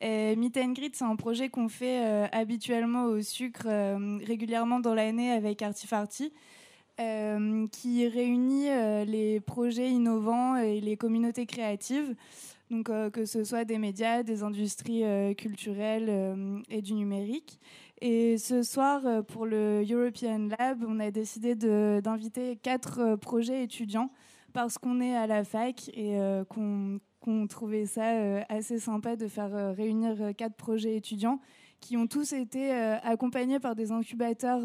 Et Meet and Greet, c'est un projet qu'on fait habituellement au sucre régulièrement dans l'année avec Artifarty. qui réunit les projets innovants et les communautés créatives donc euh, que ce soit des médias, des industries euh, culturelles euh, et du numérique. Et ce soir, pour le European Lab, on a décidé d'inviter quatre projets étudiants parce qu'on est à la fac et qu'on trouvait ça assez sympa de faire réunir quatre projets étudiants qui ont tous été accompagnés par des incubateurs,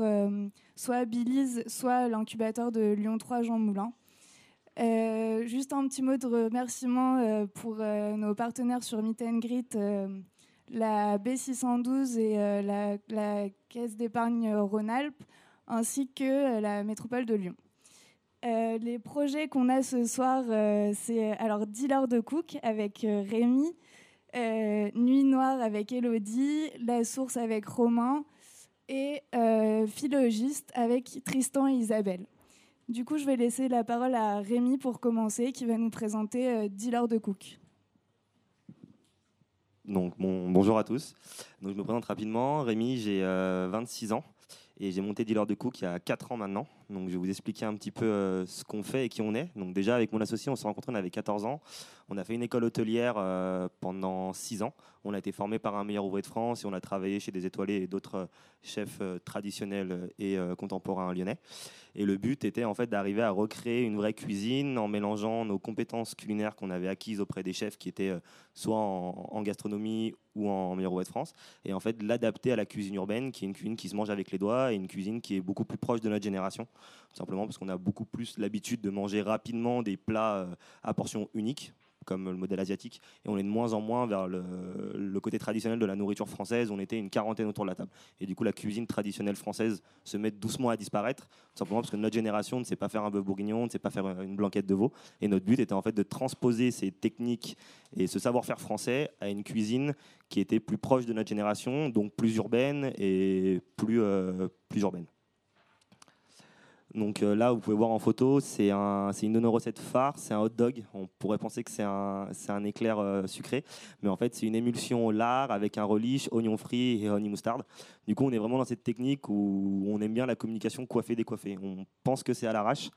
soit Billy's, soit l'incubateur de Lyon 3 Jean Moulin. Euh, juste un petit mot de remerciement euh, pour euh, nos partenaires sur Meet and Greet, la B612 et la, Caisse d'épargne Rhône-Alpes, ainsi que la métropole de Lyon. Les projets qu'on a ce soir, c'est alors Dealer de Cook avec Rémi, Nuit Noire avec Elodie, La Source avec Romain et Philogiste avec Tristan et Isabelle. Du coup, je vais laisser la parole à Rémi pour commencer, qui va nous présenter euh, Dealer de Cook. Donc, bonjour à tous. Donc, je me présente rapidement. Rémi, j'ai 26 euh, ans et j'ai monté Dealer de Cook il y a 4 ans maintenant. Donc, je vais vous expliquer un petit peu euh, ce qu'on fait et qui on est. Donc, déjà, avec mon associé, on s'est rencontrés, on avait 14 ans. On a fait une école hôtelière pendant 6 ans. On a été formé par un meilleur ouvrier de France et on a travaillé chez des étoilés et d'autres chefs traditionnels et contemporains lyonnais. Et le but était en fait d'arriver à recréer une vraie cuisine en mélangeant nos compétences culinaires qu'on avait acquises auprès des chefs qui étaient euh, soit en, gastronomie ou en meilleur de France, et en fait l'adapter à la cuisine urbaine, qui est une cuisine qui se mange avec les doigts et une cuisine qui est beaucoup plus proche de notre génération, simplement parce qu'on a beaucoup plus l'habitude de manger rapidement des plats euh, à portions uniques comme le modèle asiatique, et on est de moins en moins vers le, côté traditionnel de la nourriture française. On était une quarantaine autour de la table. Et du coup, la cuisine traditionnelle française se met doucement à disparaître, simplement parce que notre génération ne sait pas faire un bœuf bourguignon, ne sait pas faire une blanquette de veau. Et notre but était en fait de transposer ces techniques et ce savoir-faire français à une cuisine qui était plus proche de notre génération, donc plus urbaine et plus, euh, plus urbaine. Donc euh, là, vous pouvez voir en photo, c'est une de nos recettes phares, c'est un hot dog. On pourrait penser que c'est un, éclair euh, sucré, mais en fait, c'est une émulsion au lard avec un relish, oignon frit et honey moutarde. Du coup, on est vraiment dans cette technique où on aime bien la communication coiffée décoiffée. On pense que c'est à l'arrache,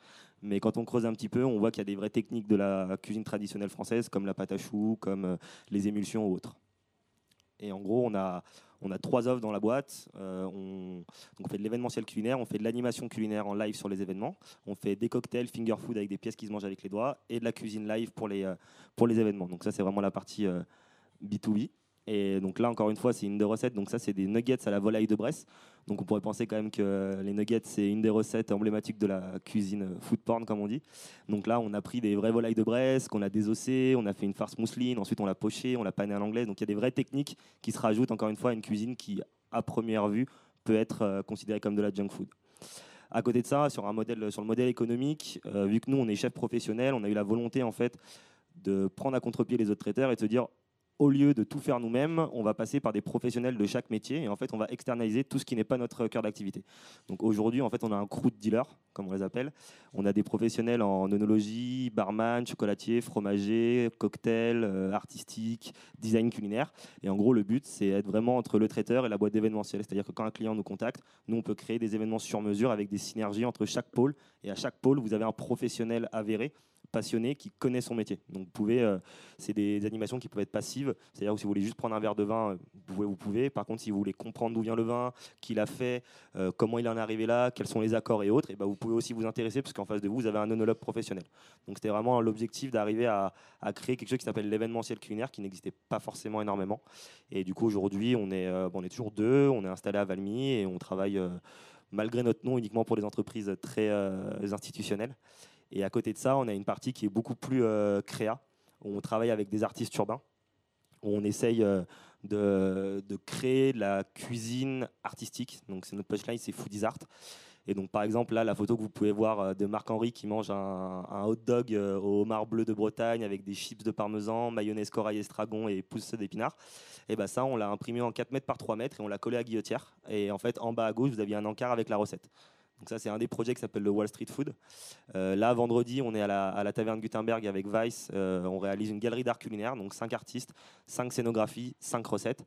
mais quand on creuse un petit peu, on voit qu'il y a des vraies techniques de la cuisine traditionnelle française, comme la pâte à choux, comme euh, les émulsions ou autres. Et en gros, on a, trois offres dans la boîte. Euh, on, fait de l'événementiel culinaire, on fait de l'animation culinaire en live sur les événements, on fait des cocktails, finger food avec des pièces qui se mangent avec les doigts et de la cuisine live pour les, euh, pour les événements. Donc ça, c'est vraiment la partie B2B. Et donc là, encore une fois, c'est une des recettes. Donc ça, c'est des nuggets à la volaille de Bresse. Donc on pourrait penser quand même que les nuggets, c'est une des recettes emblématiques de la cuisine food porn, comme on dit. Donc là, on a pris des vraies volailles de Bresse, qu'on a désossées, on a fait une farce mousseline, ensuite on l'a poché, on l'a pané à l'anglaise. Donc il y a des vraies techniques qui se rajoutent, encore une fois, à une cuisine qui, à première vue, peut être euh, considérée comme de la junk food. À côté de ça, sur, un modèle, sur le modèle économique, euh, vu que nous, on est chef professionnel, on a eu la volonté, en fait, de prendre à contre-pied les autres traiteurs et de se dire au lieu de tout faire nous-mêmes, on va passer par des professionnels de chaque métier et en fait, on va externaliser tout ce qui n'est pas notre cœur d'activité. Donc aujourd'hui, en fait, on a un crew de dealers, comme on les appelle. On a des professionnels en œnologie, barman, chocolatier, fromager, cocktail, euh, artistique, design culinaire. Et en gros, le but, c'est être vraiment entre le traiteur et la boîte d'événementiel. C'est-à-dire que quand un client nous contacte, nous, on peut créer des événements sur mesure avec des synergies entre chaque pôle. Et à chaque pôle, vous avez un professionnel avéré passionné qui connaît son métier. Donc vous pouvez, euh, c'est des animations qui peuvent être passives, c'est-à-dire que si vous voulez juste prendre un verre de vin, vous pouvez, vous. Par contre, si vous voulez comprendre d'où vient le vin, qui l'a fait, euh, comment il en est arrivé là, quels sont les accords et autres, et ben vous pouvez aussi vous intéresser parce qu'en face de vous, vous avez un onologue professionnel. Donc c'était vraiment l'objectif d'arriver à, créer quelque chose qui s'appelle l'événementiel culinaire, qui n'existait pas forcément énormément. Et du coup aujourd'hui, on est, euh, on est toujours deux, on est installé à Valmy et on travaille malgré notre nom uniquement pour des entreprises très institutionnelles. Et à côté de ça, on a une partie qui est beaucoup plus euh, créa, où on travaille avec des artistes urbains, où on essaye euh, de, créer de la cuisine artistique. Donc c'est notre punchline, c'est Foodies Art. Et donc par exemple là, la photo que vous pouvez voir euh, de Marc-Henri qui mange un, hot dog au homard bleu de Bretagne avec des chips de parmesan, mayonnaise corail estragon et pousse d'épinards. Et ben ça, on l'a imprimé en 4 mètres par 3 mètres et on l'a collé à guillotière. Et en fait, en bas à gauche, vous aviez un encart avec la recette. Donc ça, c'est un des projets qui s'appelle le Wall Street Food. Euh, là, vendredi, on est à la, taverne Gutenberg avec Vice. Euh, on réalise une galerie d'art culinaire, donc cinq artistes, cinq scénographies, cinq recettes.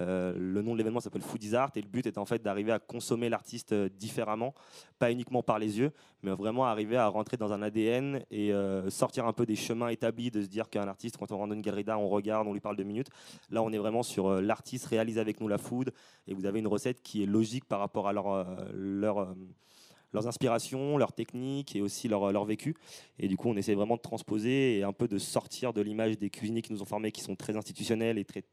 Euh, le nom de l'événement s'appelle Foodies Art et le but est en fait d'arriver à consommer l'artiste différemment, pas uniquement par les yeux, mais vraiment arriver à rentrer dans un ADN et sortir un peu des chemins établis de se dire qu'un artiste, quand on rentre dans une galerie d'art, on regarde, on lui parle deux minutes. Là, on est vraiment sur l'artiste réalise avec nous la food et vous avez une recette qui est logique par rapport à leur leurs inspirations, leurs techniques et aussi leur, leur vécu. Et du coup, on essaie vraiment de transposer et un peu de sortir de l'image des cuisiniers qui nous ont formés, qui sont très institutionnels et très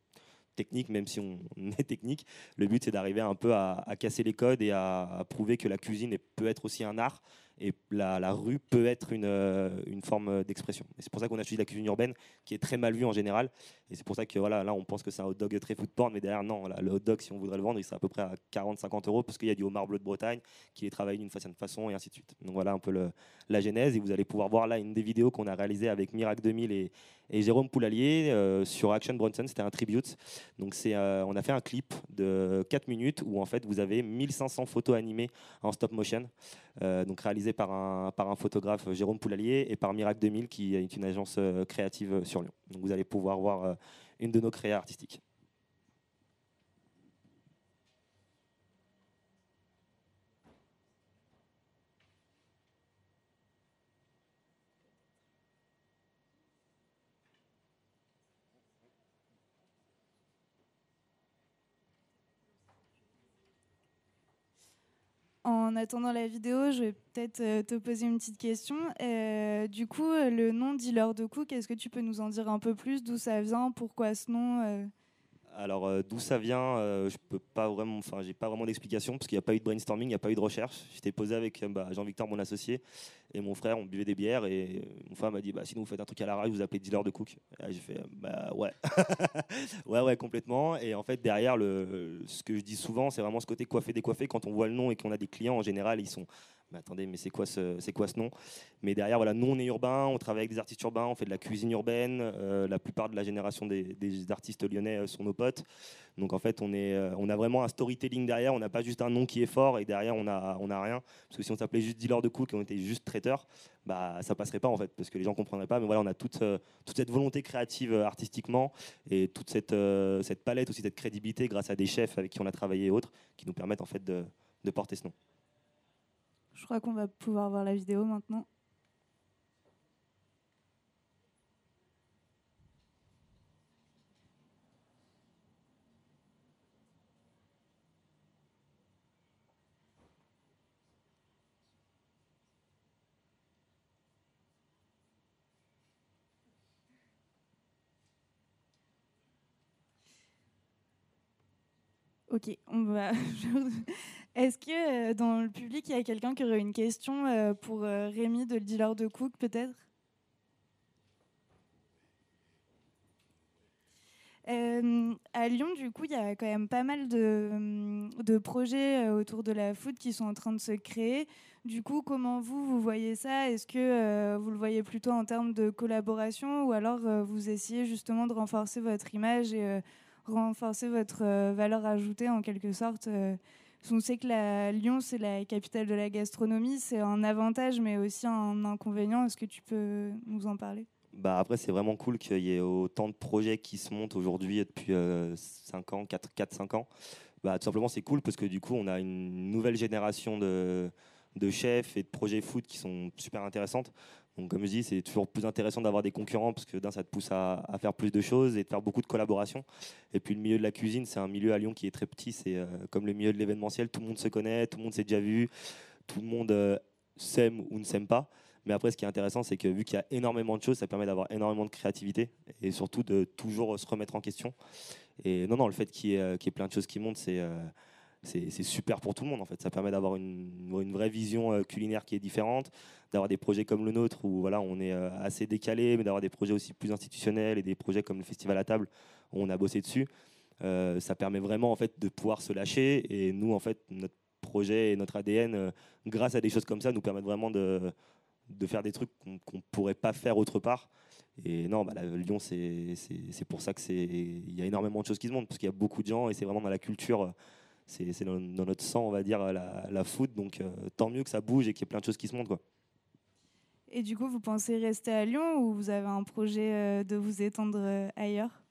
techniques, même si on est technique. Le but, c'est d'arriver un peu à, casser les codes et à, à, prouver que la cuisine peut être aussi un art et la, rue peut être une, euh, forme d'expression. Et c'est pour ça qu'on a choisi la cuisine urbaine, qui est très mal vue en général. Et c'est pour ça que voilà, là, on pense que c'est un hot dog très food porn, mais derrière, non, le hot dog, si on voudrait le vendre, il serait à peu près à 40-50 euros, parce qu'il y a du homard bleu de Bretagne, qui est travaillé d'une certaine façon, et ainsi de suite. Donc voilà un peu la genèse. Et vous allez pouvoir voir là une des vidéos qu'on a réalisées avec Mirac 2000 et, Jérôme Poulalier euh, sur Action Bronson. C'était un tribute. Donc c'est, euh, on a fait un clip de 4 minutes où en fait vous avez 1500 photos animées en stop motion, donc réalisées par un, par un photographe Jérôme Poulalier et par Mirac 2000 qui est une agence euh, créative sur Lyon. Donc vous allez pouvoir voir euh, une de nos créas artistiques. En attendant la vidéo, je vais peut-être euh, te poser une petite question. Euh, du coup, euh, le nom Dealer de Cook, est-ce que tu peux nous en dire un peu plus? D'où ça vient? Pourquoi ce nom alors euh, d'où ça vient, euh, je peux pas vraiment, enfin j'ai pas vraiment d'explication parce qu'il n'y a pas eu de brainstorming, il n'y a pas eu de recherche. J'étais posé avec euh, bah, Jean-Victor, mon associé, et mon frère, on buvait des bières et mon frère m'a dit bah sinon vous faites un truc à la rage, vous appelez dealer de cook. J'ai fait bah ouais, ouais ouais complètement. Et en fait derrière le, ce que je dis souvent, c'est vraiment ce côté coiffé décoiffé. Quand on voit le nom et qu'on a des clients en général, ils sont mais attendez, mais c'est quoi ce, nom? Mais derrière, voilà, nous on est urbain, on travaille avec des artistes urbains, on fait de la cuisine urbaine. Euh, la plupart de la génération des, artistes lyonnais euh, sont nos potes. Donc en fait, euh, on a vraiment un storytelling derrière. On n'a pas juste un nom qui est fort et derrière on a, on a rien. Parce que si on s'appelait juste dealer de cook et on était juste traiteur, bah ça passerait pas en fait, parce que les gens comprendraient pas. Mais voilà, on a toute, cette volonté créative artistiquement et toute cette, palette aussi, cette crédibilité grâce à des chefs avec qui on a travaillé et autres, qui nous permettent en fait de porter ce nom. Je crois qu'on va pouvoir voir la vidéo maintenant. Ok, on va. Est-ce que euh, dans le public, il y a quelqu'un qui aurait une question euh, pour euh, Rémi de le dealer de Cook, peut-être? À Lyon, du coup, il y a quand même pas mal de, de, projets autour de la food qui sont en train de se créer. Du coup, comment vous, vous voyez ça? Est-ce que vous le voyez plutôt en termes de collaboration ou alors vous essayez justement de renforcer votre image et renforcer votre valeur ajoutée en quelque sorte on sait que la, Lyon, c'est la capitale de la gastronomie. C'est un avantage, mais aussi un inconvénient. Est-ce que tu peux nous en parler? Bah après, c'est vraiment cool qu'il y ait autant de projets qui se montent aujourd'hui depuis 5 euh, ans, 4-5 ans. Bah, tout simplement, c'est cool parce que du coup, on a une nouvelle génération de, chefs et de projets food qui sont super intéressantes. Donc, comme je dis, c'est toujours plus intéressant d'avoir des concurrents parce que d'un, ça te pousse à, faire plus de choses et de faire beaucoup de collaborations. Et puis, le milieu de la cuisine, c'est un milieu à Lyon qui est très petit. C'est euh, comme le milieu de l'événementiel, tout le monde se connaît, tout le monde s'est déjà vu, tout le monde euh, s'aime ou ne s'aime pas. Mais après, ce qui est intéressant, c'est que vu qu'il y a énormément de choses, ça permet d'avoir énormément de créativité et surtout de toujours se remettre en question. Et non, non, le fait qu'il y, ait euh, plein de choses qui montent, c'est c'est super pour tout le monde en fait. Ça permet d'avoir une, vraie vision euh, culinaire qui est différente, d'avoir des projets comme le nôtre où voilà, on est euh, assez décalé, mais d'avoir des projets aussi plus institutionnels et des projets comme le Festival à table où on a bossé dessus. Euh, ça permet vraiment en fait de pouvoir se lâcher et nous en fait notre projet et notre ADN grâce à des choses comme ça nous permettent vraiment de, faire des trucs qu'on ne pourrait pas faire autre part. Et non, bah, Lyon, c'est pour ça que c'est il y a énormément de choses qui se montent parce qu'il y a beaucoup de gens et c'est vraiment dans la culture c'est dans, notre sang, on va dire, la, la foot. Donc tant mieux que ça bouge et qu'il y ait plein de choses qui se montent. Quoi. Et du coup, vous pensez rester à Lyon ou vous avez un projet de vous étendre ailleurs?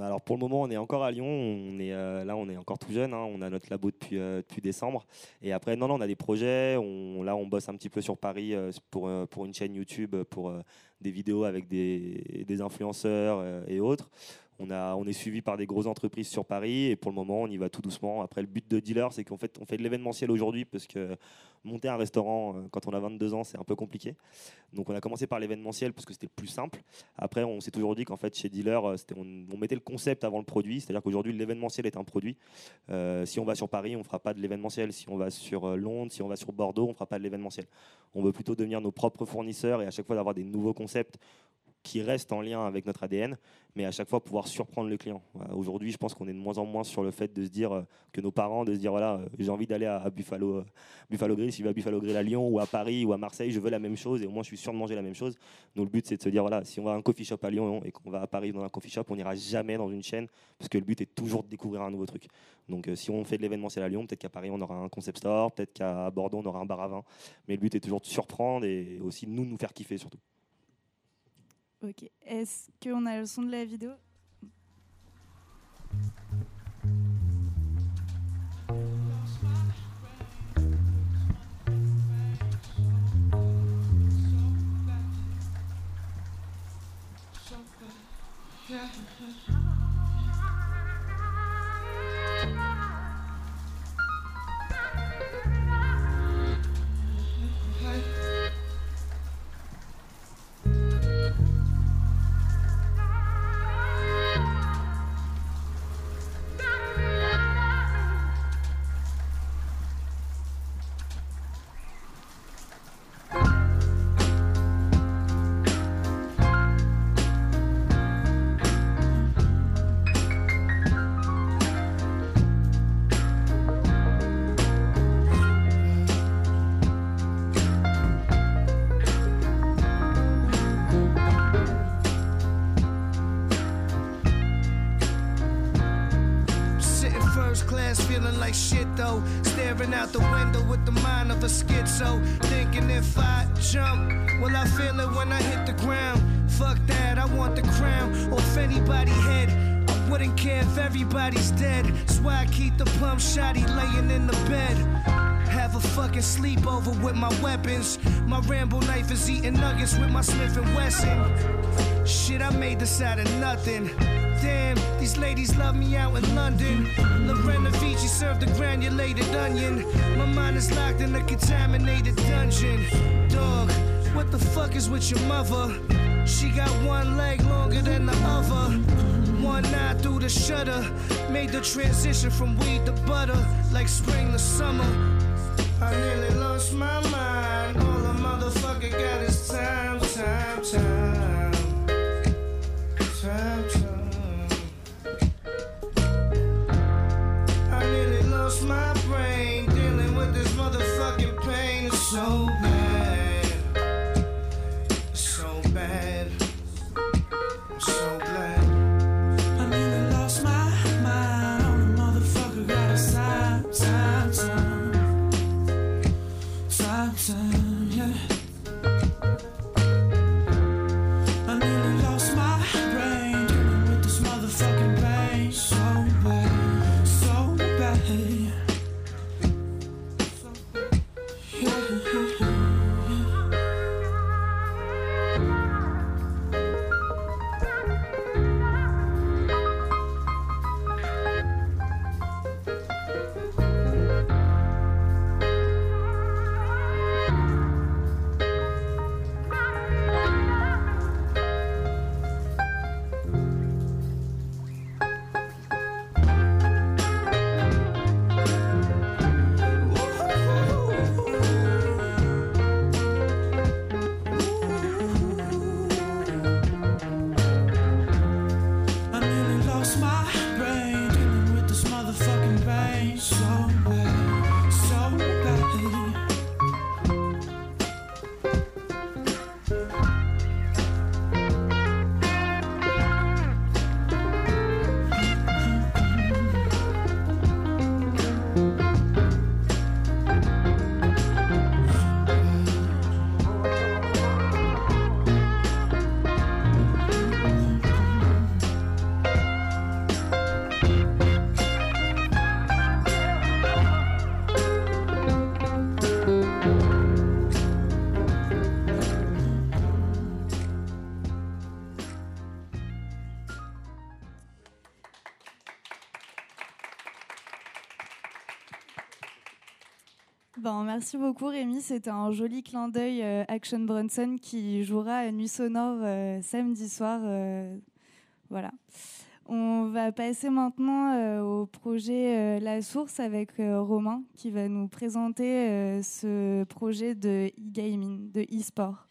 Alors pour le moment, on est encore à Lyon. On est euh, là, on est encore tout jeune. Hein. On a notre labo depuis, euh, depuis décembre. Et après, non, non, on a des projets. On, là, on bosse un petit peu sur Paris euh, pour, pour une chaîne YouTube, pour des vidéos avec des, des influenceurs et autres. On, est suivi par des grosses entreprises sur Paris et pour le moment, on y va tout doucement. Après, le but de dealer, c'est qu'en fait, on fait de l'événementiel aujourd'hui parce que monter un restaurant euh, quand on a 22 ans, c'est un peu compliqué. Donc, on a commencé par l'événementiel parce que c'était plus simple. Après, on s'est toujours dit qu'en fait, chez dealer, euh, on, mettait le concept avant le produit. C'est-à-dire qu'aujourd'hui, l'événementiel est un produit. Euh, si on va sur Paris, on ne fera pas de l'événementiel. Si on va sur Londres, si on va sur Bordeaux, on ne fera pas de l'événementiel. On veut plutôt devenir nos propres fournisseurs et à chaque fois d'avoir des nouveaux concepts qui reste en lien avec notre ADN, mais à chaque fois pouvoir surprendre le client. Aujourd'hui, je pense qu'on est de moins en moins sur le fait de se dire euh, que nos parents, de se dire voilà, euh, j'ai envie d'aller à, Buffalo, euh, Buffalo Grill, si je vais à Buffalo Grill à Lyon ou à Paris ou à Marseille, je veux la même chose et au moins je suis sûr de manger la même chose. Donc le but, c'est de se dire voilà, si on va à un coffee shop à Lyon et qu'on va à Paris dans un coffee shop, on n'ira jamais dans une chaîne parce que le but est toujours de découvrir un nouveau truc. Donc si on fait de l'événementiel à Lyon, peut-être qu'à Paris on aura un concept store, peut-être qu'à Bordeaux on aura un bar à vin, mais le but est toujours de surprendre et aussi nous nous faire kiffer surtout. Ok. Est-ce qu'on a le son de la vidéo? Made this out of nothing. Damn, these ladies love me out in London. Lorena Vici served a granulated onion. My mind is locked in a contaminated dungeon. Dog, what the fuck is with your mother? She got one leg longer than the other. One eye through the shutter. Made the transition from weed to butter, like spring to summer. I nearly lost my mind. All a motherfucker got is time, time, time. Time. I nearly lost my brain dealing with this motherfucking pain. so merci beaucoup Rémi, c'était un joli clin d'œil Action Bronson qui jouera à Nuit Sonore samedi soir. voilà. On va passer maintenant au projet La Source avec Romain qui va nous présenter ce projet de e-gaming, de e-sport.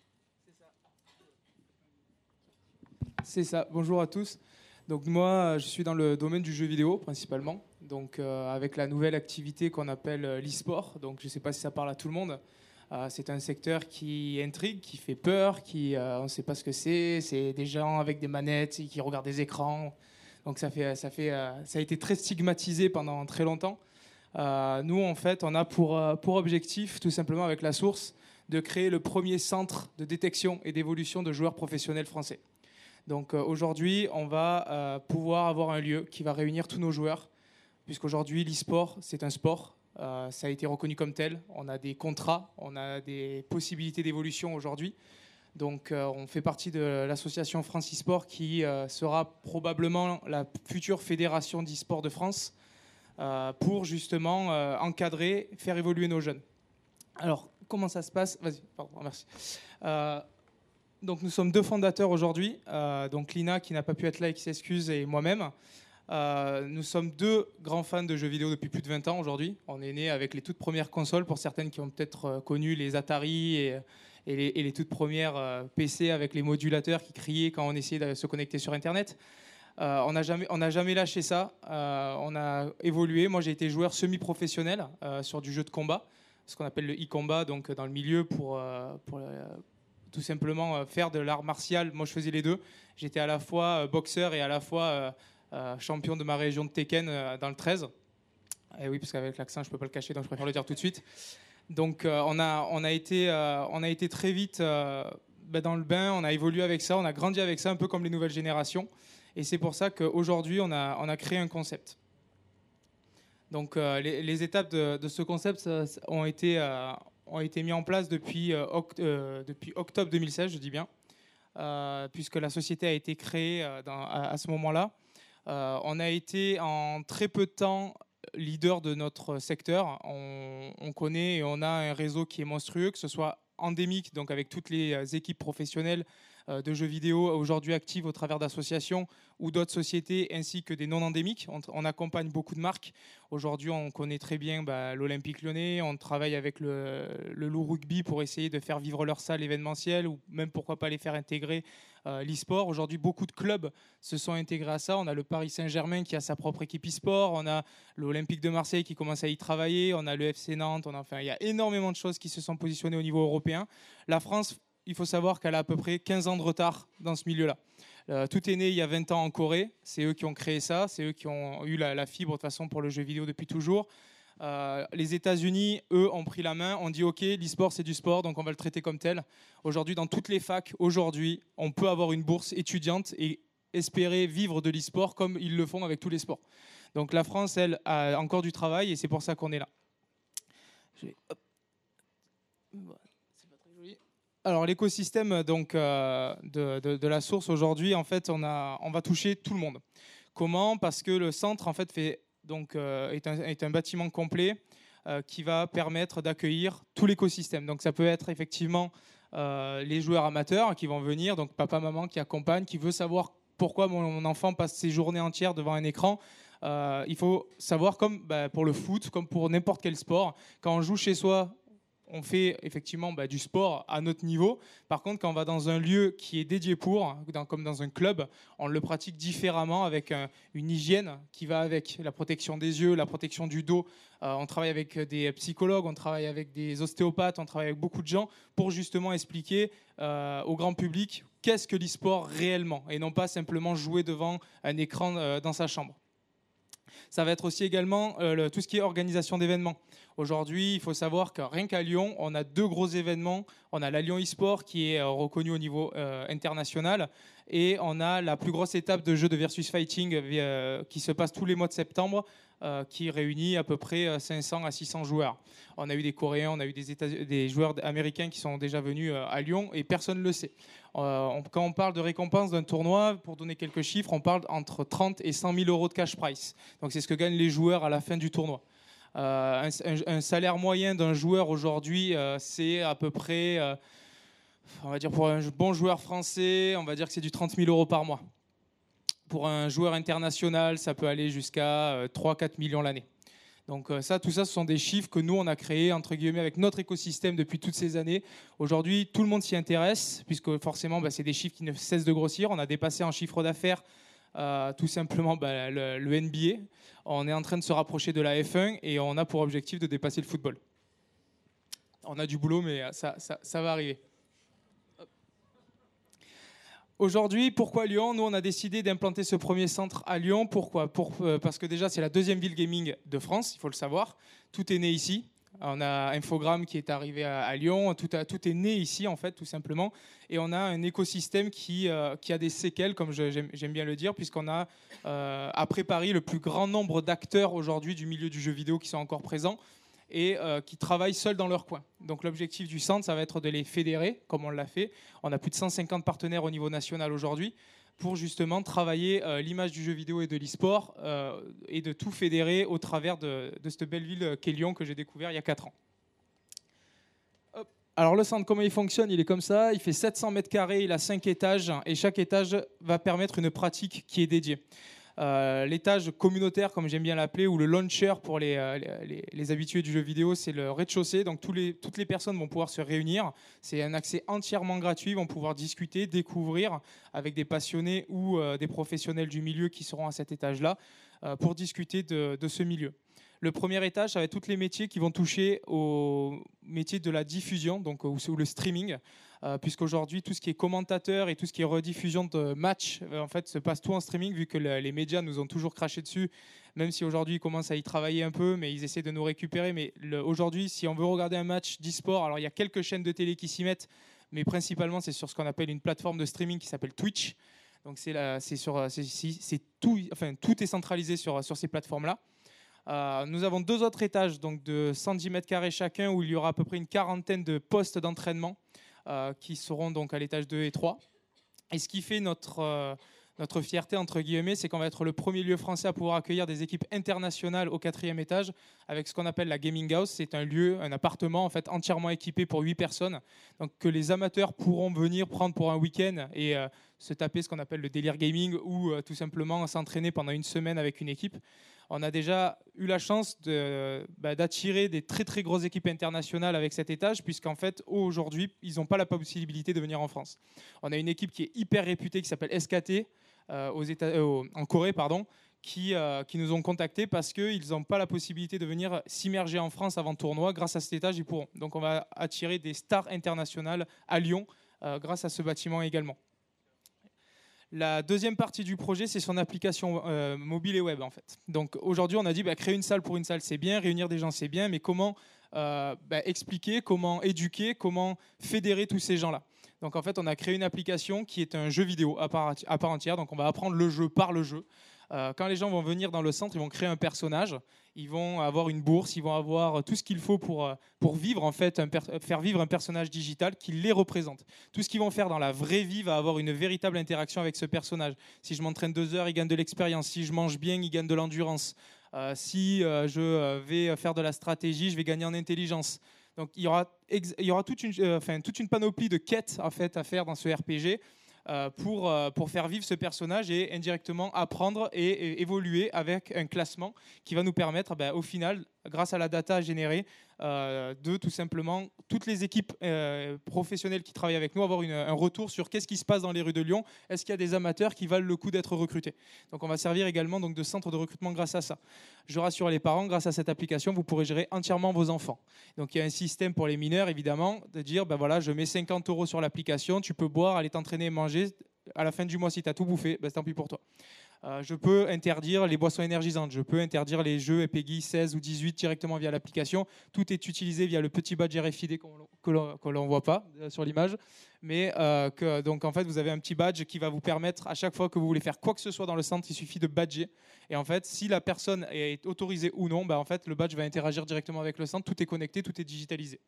C'est ça. Bonjour à tous. Donc moi, je suis dans le domaine du jeu vidéo principalement. Donc euh, avec la nouvelle activité qu'on appelle euh, l'e-sport. Donc je ne sais pas si ça parle à tout le monde. Euh, c'est un secteur qui intrigue, qui fait peur, qui on ne sait pas ce que c'est. C'est des gens avec des manettes qui regardent des écrans. Donc ça fait, ça fait, ça a été très stigmatisé pendant très longtemps. nous, en fait, on a pour, objectif, tout simplement avec la source, de créer le premier centre de détection et d'évolution de joueurs professionnels français. Donc aujourd'hui, on va pouvoir avoir un lieu qui va réunir tous nos joueurs puisqu'aujourd'hui l'e-sport, c'est un sport. Euh, ça a été reconnu comme tel. On a des contrats, on a des possibilités d'évolution aujourd'hui. Donc euh, on fait partie de l'association France e-sport qui euh, sera probablement la future fédération d'e-sport de France pour justement encadrer, faire évoluer nos jeunes. Alors comment ça se passe? Vas-y, pardon, merci. donc nous sommes deux fondateurs aujourd'hui, donc Lina qui n'a pas pu être là et qui s'excuse et moi-même. Euh, nous sommes deux grands fans de jeux vidéo depuis plus de 20 ans aujourd'hui. On est né avec les toutes premières consoles, pour certaines qui ont peut-être euh, connu les Atari et, les, toutes premières euh, PC avec les modulateurs qui criaient quand on essayait de se connecter sur Internet. on n'a jamais, lâché ça. on a évolué. Moi, j'ai été joueur semi-professionnel sur du jeu de combat, ce qu'on appelle le e-combat, donc dans le milieu pour, tout simplement faire de l'art martial. Moi, je faisais les deux. J'étais à la fois boxeur et à la fois euh, champion de ma région de Tekken euh, dans le 13. Et oui, parce qu'avec l'accent, je ne peux pas le cacher, donc je préfère le dire tout de suite. Donc euh, on, a, on, a été, on a été très vite bah, dans le bain, on a évolué avec ça, on a grandi avec ça, un peu comme les nouvelles générations. Et c'est pour ça qu'aujourd'hui, on a, on a créé un concept. Donc les, étapes de, ce concept ont été, ont été mis en place depuis octobre 2016, je dis bien, puisque la société a été créée à, ce moment-là. Euh, on a été en très peu de temps leader de notre secteur. On, connaît et on a un réseau qui est monstrueux, que ce soit endémique, donc avec toutes les euh, équipes professionnelles de jeux vidéo aujourd'hui actives au travers d'associations ou d'autres sociétés, ainsi que des non endémiques. On, accompagne beaucoup de marques. Aujourd'hui, on connaît très bien bah, l'Olympique lyonnais, on travaille avec le, le Loup Rugby pour essayer de faire vivre leur salle événementielle ou même pourquoi pas les faire intégrer euh, l'e-sport. Aujourd'hui, beaucoup de clubs se sont intégrés à ça. On a le Paris Saint-Germain qui a sa propre équipe e-sport, on a l'Olympique de Marseille qui commence à y travailler, on a le FC Nantes, on a, enfin, il y a énormément de choses qui se sont positionnées au niveau européen. La France, il faut savoir qu'elle a à peu près 15 ans de retard dans ce milieu-là. Euh, tout est né il y a 20 ans en Corée. C'est eux qui ont créé ça. C'est eux qui ont eu la, fibre de toute façon pour le jeu vidéo depuis toujours. Euh, les États-Unis, eux, ont pris la main, ont dit OK, l'e-sport c'est du sport, donc on va le traiter comme tel. Aujourd'hui, dans toutes les facs, aujourd'hui, on peut avoir une bourse étudiante et espérer vivre de l'e-sport comme ils le font avec tous les sports. Donc la France, elle, a encore du travail et c'est pour ça qu'on est là. Alors l'écosystème donc euh, de, la source aujourd'hui, en fait, on, a, on va toucher tout le monde. Comment? Parce que le centre en fait fait donc, euh, est, un, bâtiment complet euh, qui va permettre d'accueillir tout l'écosystème. Donc ça peut être effectivement euh, les joueurs amateurs qui vont venir, donc papa, maman qui accompagne, qui veut savoir pourquoi mon enfant passe ses journées entières devant un écran. il faut savoir, comme bah, pour le foot, comme pour n'importe quel sport, quand on joue chez soi on fait effectivement bah, du sport à notre niveau. Par contre, quand on va dans un lieu qui est dédié pour, comme dans un club, on le pratique différemment avec une hygiène qui va avec la protection des yeux, la protection du dos. Euh, on travaille avec des psychologues, on travaille avec des ostéopathes, on travaille avec beaucoup de gens pour justement expliquer euh, au grand public qu'est-ce que l'e-sport réellement et non pas simplement jouer devant un écran euh, dans sa chambre. Ça va être aussi également tout ce qui est organisation d'événements. Aujourd'hui, il faut savoir que rien qu'à Lyon, on a deux gros événements. On a la Lyon e-sport qui est euh, reconnu au niveau euh, international et on a la plus grosse étape de jeu de versus fighting euh, qui se passe tous les mois de septembre qui réunit à peu près 500 à 600 joueurs. On a eu des Coréens, on a eu des, des joueurs américains qui sont déjà venus à Lyon et personne ne le sait. quand on parle de récompense d'un tournoi, pour donner quelques chiffres, on parle entre 30 et 100 000 euros de cash price. Donc c'est ce que gagnent les joueurs à la fin du tournoi. Un, un, salaire moyen d'un joueur aujourd'hui, c'est à peu près, on va dire pour un bon joueur français, on va dire que c'est du 30 000 euros par mois. Pour un joueur international, ça peut aller jusqu'à 3-4 millions l'année. Donc euh, ça, tout ça, ce sont des chiffres que nous, on a créés, entre guillemets, avec notre écosystème depuis toutes ces années. Aujourd'hui, tout le monde s'y intéresse, puisque forcément, bah, c'est des chiffres qui ne cessent de grossir. On a dépassé en chiffre d'affaires euh, tout simplement bah, le, NBA. On est en train de se rapprocher de la F1 et on a pour objectif de dépasser le football. On a du boulot, mais ça, va arriver. Aujourd'hui, pourquoi Lyon? Nous, on a décidé d'implanter ce premier centre à Lyon. Pourquoi? Pour, euh, Parce que déjà, c'est la deuxième ville gaming de France, il faut le savoir. Tout est né ici. On a Infogrames qui est arrivé à, Lyon. Tout, tout, est né ici, en fait, tout simplement. Et on a un écosystème qui, euh, a des séquelles, comme j'aime bien le dire, puisqu'on a, euh, après Paris, le plus grand nombre d'acteurs aujourd'hui du milieu du jeu vidéo qui sont encore présents et euh, qui travaillent seuls dans leur coin. Donc l'objectif du centre, ça va être de les fédérer, comme on l'a fait. On a plus de 150 partenaires au niveau national aujourd'hui pour justement travailler euh, l'image du jeu vidéo et de l'e-sport euh, et de tout fédérer au travers de, cette belle ville qu'est Lyon que j'ai découvert il y a 4 ans. Alors le centre, comment il fonctionne? Il est comme ça, il fait 700 mètres carrés, il a 5 étages et chaque étage va permettre une pratique qui est dédiée. Euh, l'étage communautaire, comme j'aime bien l'appeler, ou le launcher pour euh, les, les, habitués du jeu vidéo, c'est le rez-de-chaussée. Donc tous les, toutes les personnes vont pouvoir se réunir. C'est un accès entièrement gratuit. Ils vont pouvoir discuter, découvrir avec des passionnés ou euh, des professionnels du milieu qui seront à cet étage-là pour discuter de, ce milieu. Le premier étage, ça va être tous les métiers qui vont toucher au métier de la diffusion, donc ou le streaming. Euh, puisqu'aujourd'hui, tout ce qui est commentateur et tout ce qui est rediffusion de matchs, euh, en fait, se passe tout en streaming, vu que les médias nous ont toujours craché dessus, même si aujourd'hui ils commencent à y travailler un peu, mais ils essaient de nous récupérer. Mais aujourd'hui, si on veut regarder un match d'e-sport, alors il y a quelques chaînes de télé qui s'y mettent, mais principalement c'est sur ce qu'on appelle une plateforme de streaming qui s'appelle Twitch. Donc c'est sur, c'est tout, enfin tout est centralisé sur sur ces plateformes-là. Euh, nous avons deux autres étages, donc de 110 mètres carrés chacun, où il y aura à peu près une quarantaine de postes d'entraînement. Euh, qui seront donc à l'étage 2 et 3. Et ce qui fait notre, euh, notre fierté, entre guillemets, c'est qu'on va être le premier lieu français à pouvoir accueillir des équipes internationales au quatrième étage avec ce qu'on appelle la Gaming House. C'est un lieu, un appartement en fait entièrement équipé pour 8 personnes, donc que les amateurs pourront venir prendre pour un week-end et euh, se taper ce qu'on appelle le délire gaming ou tout simplement s'entraîner pendant une semaine avec une équipe on a déjà eu la chance bah, d'attirer des très très grosses équipes internationales avec cet étage, puisqu'en fait, aujourd'hui, ils n'ont pas la possibilité de venir en France. On a une équipe qui est hyper réputée, qui s'appelle SKT, euh, euh, en Corée, euh, qui, nous ont contactés parce qu'ils n'ont pas la possibilité de venir s'immerger en France avant tournoi. Grâce à cet étage, ils pourront. Donc on va attirer des stars internationales à Lyon grâce à ce bâtiment également. La deuxième partie du projet, c'est son application euh, mobile et web en fait. Donc aujourd'hui, on a dit bah, créer une salle pour une salle, c'est bien, réunir des gens, c'est bien, mais comment euh, bah, expliquer, comment éduquer, comment fédérer tous ces gens-là? Donc en fait, on a créé une application qui est un jeu vidéo à part, à part entière. Donc on va apprendre le jeu par le jeu. Euh, quand les gens vont venir dans le centre, ils vont créer un personnage, ils vont avoir une bourse, ils vont avoir tout ce qu'il faut pour, euh, pour vivre en fait, faire vivre un personnage digital qui les représente. Tout ce qu'ils vont faire dans la vraie vie va avoir une véritable interaction avec ce personnage. Si je m'entraîne deux heures, ils gagnent de l'expérience. Si je mange bien, ils gagnent de l'endurance. Euh, si je vais faire de la stratégie, je vais gagner en intelligence. Donc il y aura, il y aura toute, une, enfin, toute une panoplie de quêtes en fait, à faire dans ce RPG pour, euh, pour faire vivre ce personnage et indirectement apprendre et, évoluer avec un classement qui va nous permettre, ben, au final, grâce à la data générée, euh, de tout simplement toutes les équipes euh, professionnelles qui travaillent avec nous avoir un retour sur qu'est-ce qui se passe dans les rues de Lyon. Est-ce qu'il y a des amateurs qui valent le coup d'être recrutés? Donc on va servir également donc, de centre de recrutement grâce à ça. Je rassure les parents, grâce à cette application, vous pourrez gérer entièrement vos enfants. Donc il y a un système pour les mineurs, évidemment, de dire, ben voilà, je mets 50 euros sur l'application, tu peux boire, aller t'entraîner et manger. À la fin du mois, si tu as tout bouffé, ben, tant pis pour toi. Euh, je peux interdire les boissons énergisantes, je peux interdire les jeux PEGI 16 ou 18 directement via l'application. Tout est utilisé via le petit badge RFID que l'on ne voit pas euh, sur l'image. Mais euh, donc en fait, vous avez un petit badge qui va vous permettre, à chaque fois que vous voulez faire quoi que ce soit dans le centre, il suffit de badger. Et en fait, si la personne est autorisée ou non, bah, en fait, le badge va interagir directement avec le centre. Tout est connecté, tout est digitalisé.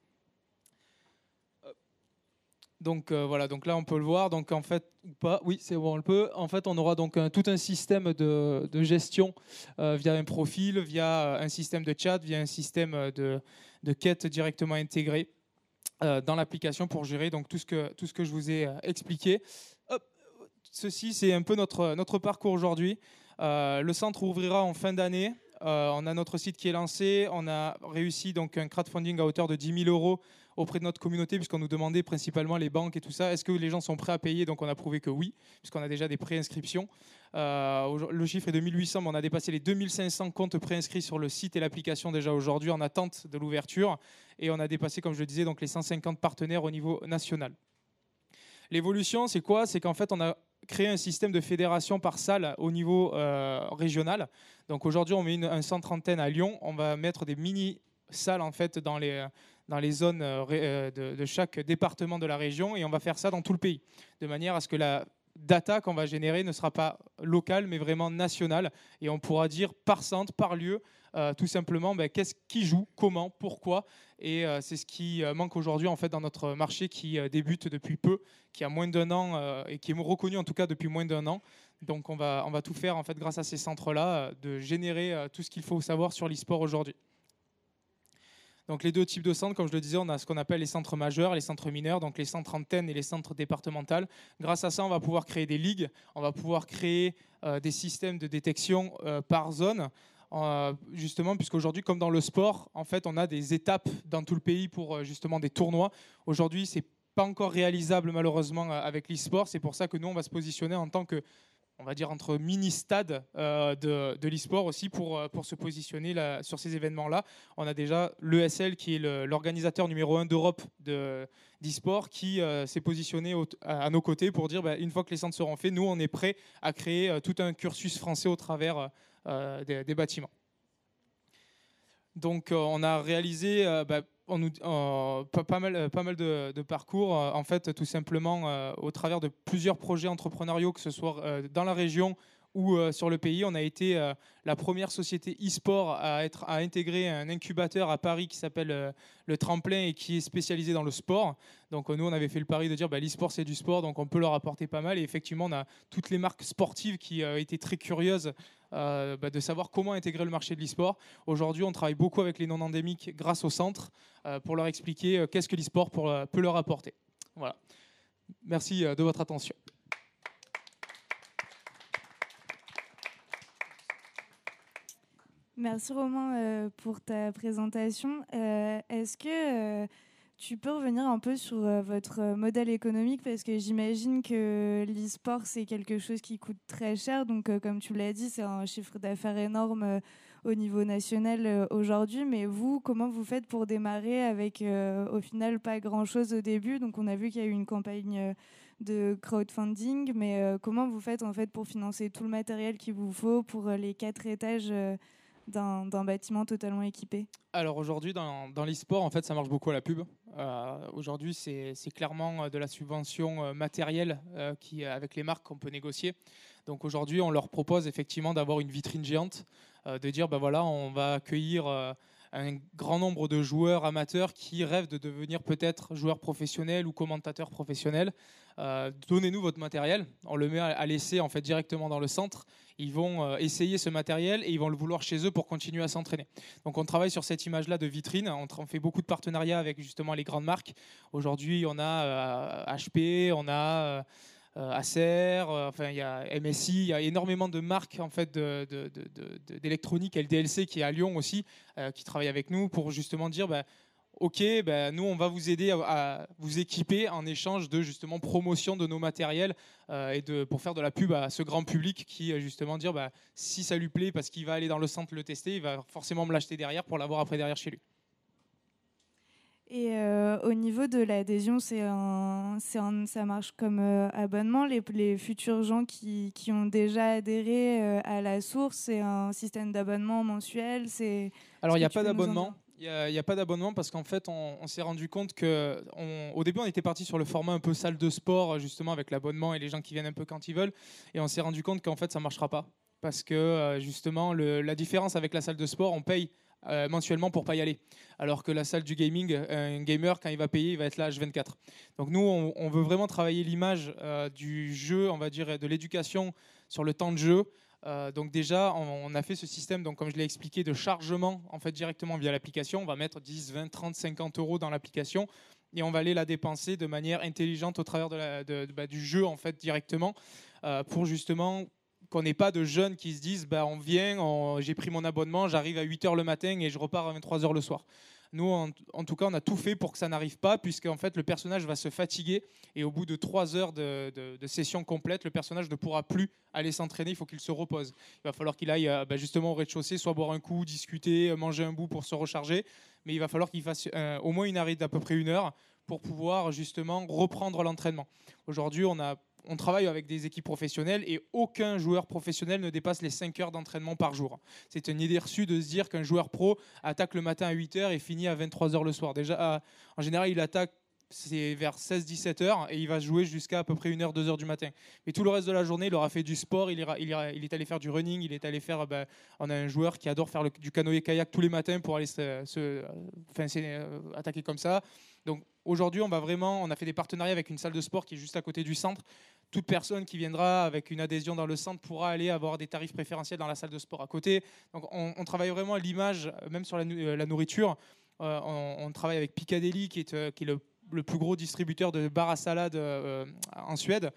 Donc euh, voilà, donc là on peut le voir. Donc en fait, pas, oui, c'est bon, on le peut. En fait, on aura donc tout un système de, gestion euh, via un profil, via euh, un système de chat, via un système de, de quête directement intégré dans l'application pour gérer donc tout ce que tout ce que je vous ai expliqué. Ceci c'est un peu notre notre parcours aujourd'hui. Le centre ouvrira en fin d'année. On a notre site qui est lancé. On a réussi donc un crowdfunding à hauteur de 10 000 euros auprès de notre communauté, puisqu'on nous demandait principalement les banques et tout ça. Est-ce que les gens sont prêts à payer? Donc on a prouvé que oui, puisqu'on a déjà des préinscriptions. Euh, le chiffre est de 1800, mais on a dépassé les 2500 comptes préinscrits sur le site et l'application déjà aujourd'hui en attente de l'ouverture. Et on a dépassé, comme je le disais, donc les 150 partenaires au niveau national. L'évolution, c'est quoi? C'est qu'en fait, on a créé un système de fédération par salle au niveau euh, régional. Donc aujourd'hui, on met une, un centre antenne à Lyon. On va mettre des mini salles en fait dans les dans les zones euh, euh, de, chaque département de la région et on va faire ça dans tout le pays, de manière à ce que la data qu'on va générer ne sera pas locale mais vraiment nationale et on pourra dire par centre, par lieu, euh, tout simplement ben, qu'est-ce qui joue, comment, pourquoi et c'est ce qui manque aujourd'hui en fait dans notre marché qui débute depuis peu, qui a moins d'un an et qui est reconnu en tout cas depuis moins d'un an. Donc on va, on va tout faire en fait grâce à ces centres-là de générer tout ce qu'il faut savoir sur l'e-sport aujourd'hui. Donc les deux types de centres, comme je le disais, on a ce qu'on appelle les centres majeurs, les centres mineurs, donc les centres antennes et les centres départementaux. Grâce à ça, on va pouvoir créer des ligues, on va pouvoir créer euh, des systèmes de détection euh, par zone. euh, justement, puisqu'aujourd'hui, comme dans le sport, en fait, on a des étapes dans tout le pays pour justement des tournois. Aujourd'hui, c'est pas encore réalisable malheureusement avec l'e-sport. C'est pour ça que nous, on va se positionner en tant que on va dire entre mini-stades euh, de, de l'e-sport aussi pour, euh, se positionner sur ces événements-là. On a déjà l'ESL qui est l'organisateur numéro un d'Europe de- d'e-sport qui euh, s'est positionné à, nos côtés pour dire bah, une fois que les centres seront faits, nous on est prêts à créer euh, tout un cursus français au travers des, bâtiments. Donc on a réalisé bah, on nous- euh, pas, mal, de, parcours, euh, en fait, tout simplement euh, au travers de plusieurs projets entrepreneuriaux, que ce soit dans la région ou euh, sur le pays. On a été euh, la première société e-sport à, être, à intégrer un incubateur à Paris qui s'appelle euh, le Tremplin et qui est spécialisé dans le sport. Donc nous, on avait fait le pari de dire bah, l'e-sport, c'est du sport, donc on peut leur apporter pas mal. Et effectivement, on a toutes les marques sportives qui étaient très curieuses bah, de savoir comment intégrer le marché de l'e-sport. Aujourd'hui, on travaille beaucoup avec les non-endémiques grâce au centre pour leur expliquer qu'est-ce que l'e-sport peut leur apporter. Voilà. Merci de votre attention. Merci Romain euh, pour ta présentation. Euh, Est-ce que euh, tu peux revenir un peu sur votre modèle économique? Parce que j'imagine que l'e-sport c'est quelque chose qui coûte très cher. Donc comme tu l'as dit, c'est un chiffre d'affaires énorme au niveau national aujourd'hui. Mais vous, comment vous faites pour démarrer avec au final pas grand-chose au début? Donc on a vu qu'il y a eu une campagne de crowdfunding, mais comment vous faites en fait pour financer tout le matériel qu'il vous faut pour les quatre étages d'un bâtiment totalement équipé Alors aujourd'hui, dans, dans l'e-sport, en fait, ça marche beaucoup à la pub. Euh, aujourd'hui, c'est clairement euh, de la subvention euh, matérielle qui, avec les marques qu'on peut négocier. Donc aujourd'hui, on leur propose effectivement d'avoir une vitrine géante, de dire, ben voilà, on va accueillir un grand nombre de joueurs amateurs qui rêvent de devenir peut-être joueurs professionnels ou commentateurs professionnels. Donnez-nous votre matériel. On le met à l'essai en fait directement dans le centre. Ils vont euh, essayer ce matériel et ils vont le vouloir chez eux pour continuer à s'entraîner. Donc on travaille sur cette image-là de vitrine. On, fait beaucoup de partenariats avec justement les grandes marques. Aujourd'hui, on a euh, HP, on a euh, Acer, euh, enfin il y a MSI, il y a énormément de marques en fait d'électronique, LDLC qui est à Lyon aussi, euh, qui travaille avec nous pour justement dire. bah, Ok, ben, nous on va vous aider à, à vous équiper en échange de justement promotion de nos matériels euh, et de, pour faire de la pub à ce grand public qui euh, justement dire bah, si ça lui plaît parce qu'il va aller dans le centre le tester, il va forcément me l'acheter derrière pour l'avoir après derrière chez lui. Et euh, au niveau de l'adhésion, c'est un, c'est un- ça marche comme euh, abonnement? Les, les futurs gens qui, qui ont déjà adhéré euh, à la source, c'est un système d'abonnement mensuel. C'est Alors il n'y a pas d'abonnement. Il n'y a, pas d'abonnement parce qu'en fait, on, s'est rendu compte que, au début, on était parti sur le format un peu salle de sport, justement, avec l'abonnement et les gens qui viennent un peu quand ils veulent. Et on s'est rendu compte qu'en fait, ça ne marchera pas. Parce que, euh, justement, la différence avec la salle de sport, on paye euh, mensuellement pour pas y aller. Alors que la salle du gaming, un gamer, quand il va payer, il va être là H24. Donc nous, on, veut vraiment travailler l'image euh, du jeu, on va dire, de l'éducation sur le temps de jeu. Euh, donc déjà, on, a fait ce système, donc comme je l'ai expliqué, de chargement en fait directement via l'application. On va mettre 10, 20, 30, 50 euros dans l'application et on va aller la dépenser de manière intelligente au travers de bah, du jeu en fait directement pour justement qu'on n'ait pas de jeunes qui se disent bah, on vient, j'ai pris mon abonnement, j'arrive à 8h le matin et je repars à 23h le soir. Nous, en, tout cas, on a tout fait pour que ça n'arrive pas, puisqu'en fait, le personnage va se fatiguer et au bout de 3 heures de, session complète, le personnage ne pourra plus aller s'entraîner, il faut qu'il se repose. Il va falloir qu'il aille euh, bah, justement au rez-de-chaussée, soit boire un coup, discuter, manger un bout pour se recharger, mais il va falloir qu'il fasse euh, au moins une arrêt d'à peu près une heure pour pouvoir justement reprendre l'entraînement. Aujourd'hui, on a on travaille avec des équipes professionnelles et aucun joueur professionnel ne dépasse les 5 heures d'entraînement par jour. C'est une idée reçue de se dire qu'un joueur pro attaque le matin à 8 heures et finit à 23 heures le soir. Déjà, en général, il attaque c'est vers 16-17 heures et il va jouer jusqu'à à peu près 1 heure, 2 heures du matin. Mais tout le reste de la journée, il aura fait du sport, il, il, est allé faire du running, il est allé faire. Ben, on a un joueur qui adore faire du canoë-kayak tous les matins pour aller se, euh, attaquer comme ça. Donc aujourd'hui, on va vraiment, on a fait des partenariats avec une salle de sport qui est juste à côté du centre toute personne qui viendra avec une adhésion dans le centre pourra aller avoir des tarifs préférentiels dans la salle de sport à côté. Donc on, travaille vraiment à l'image, même sur la, euh, nourriture. Euh, on, travaille avec Piccadilly, qui est, euh, le, plus gros distributeur de bars à salade en Suède.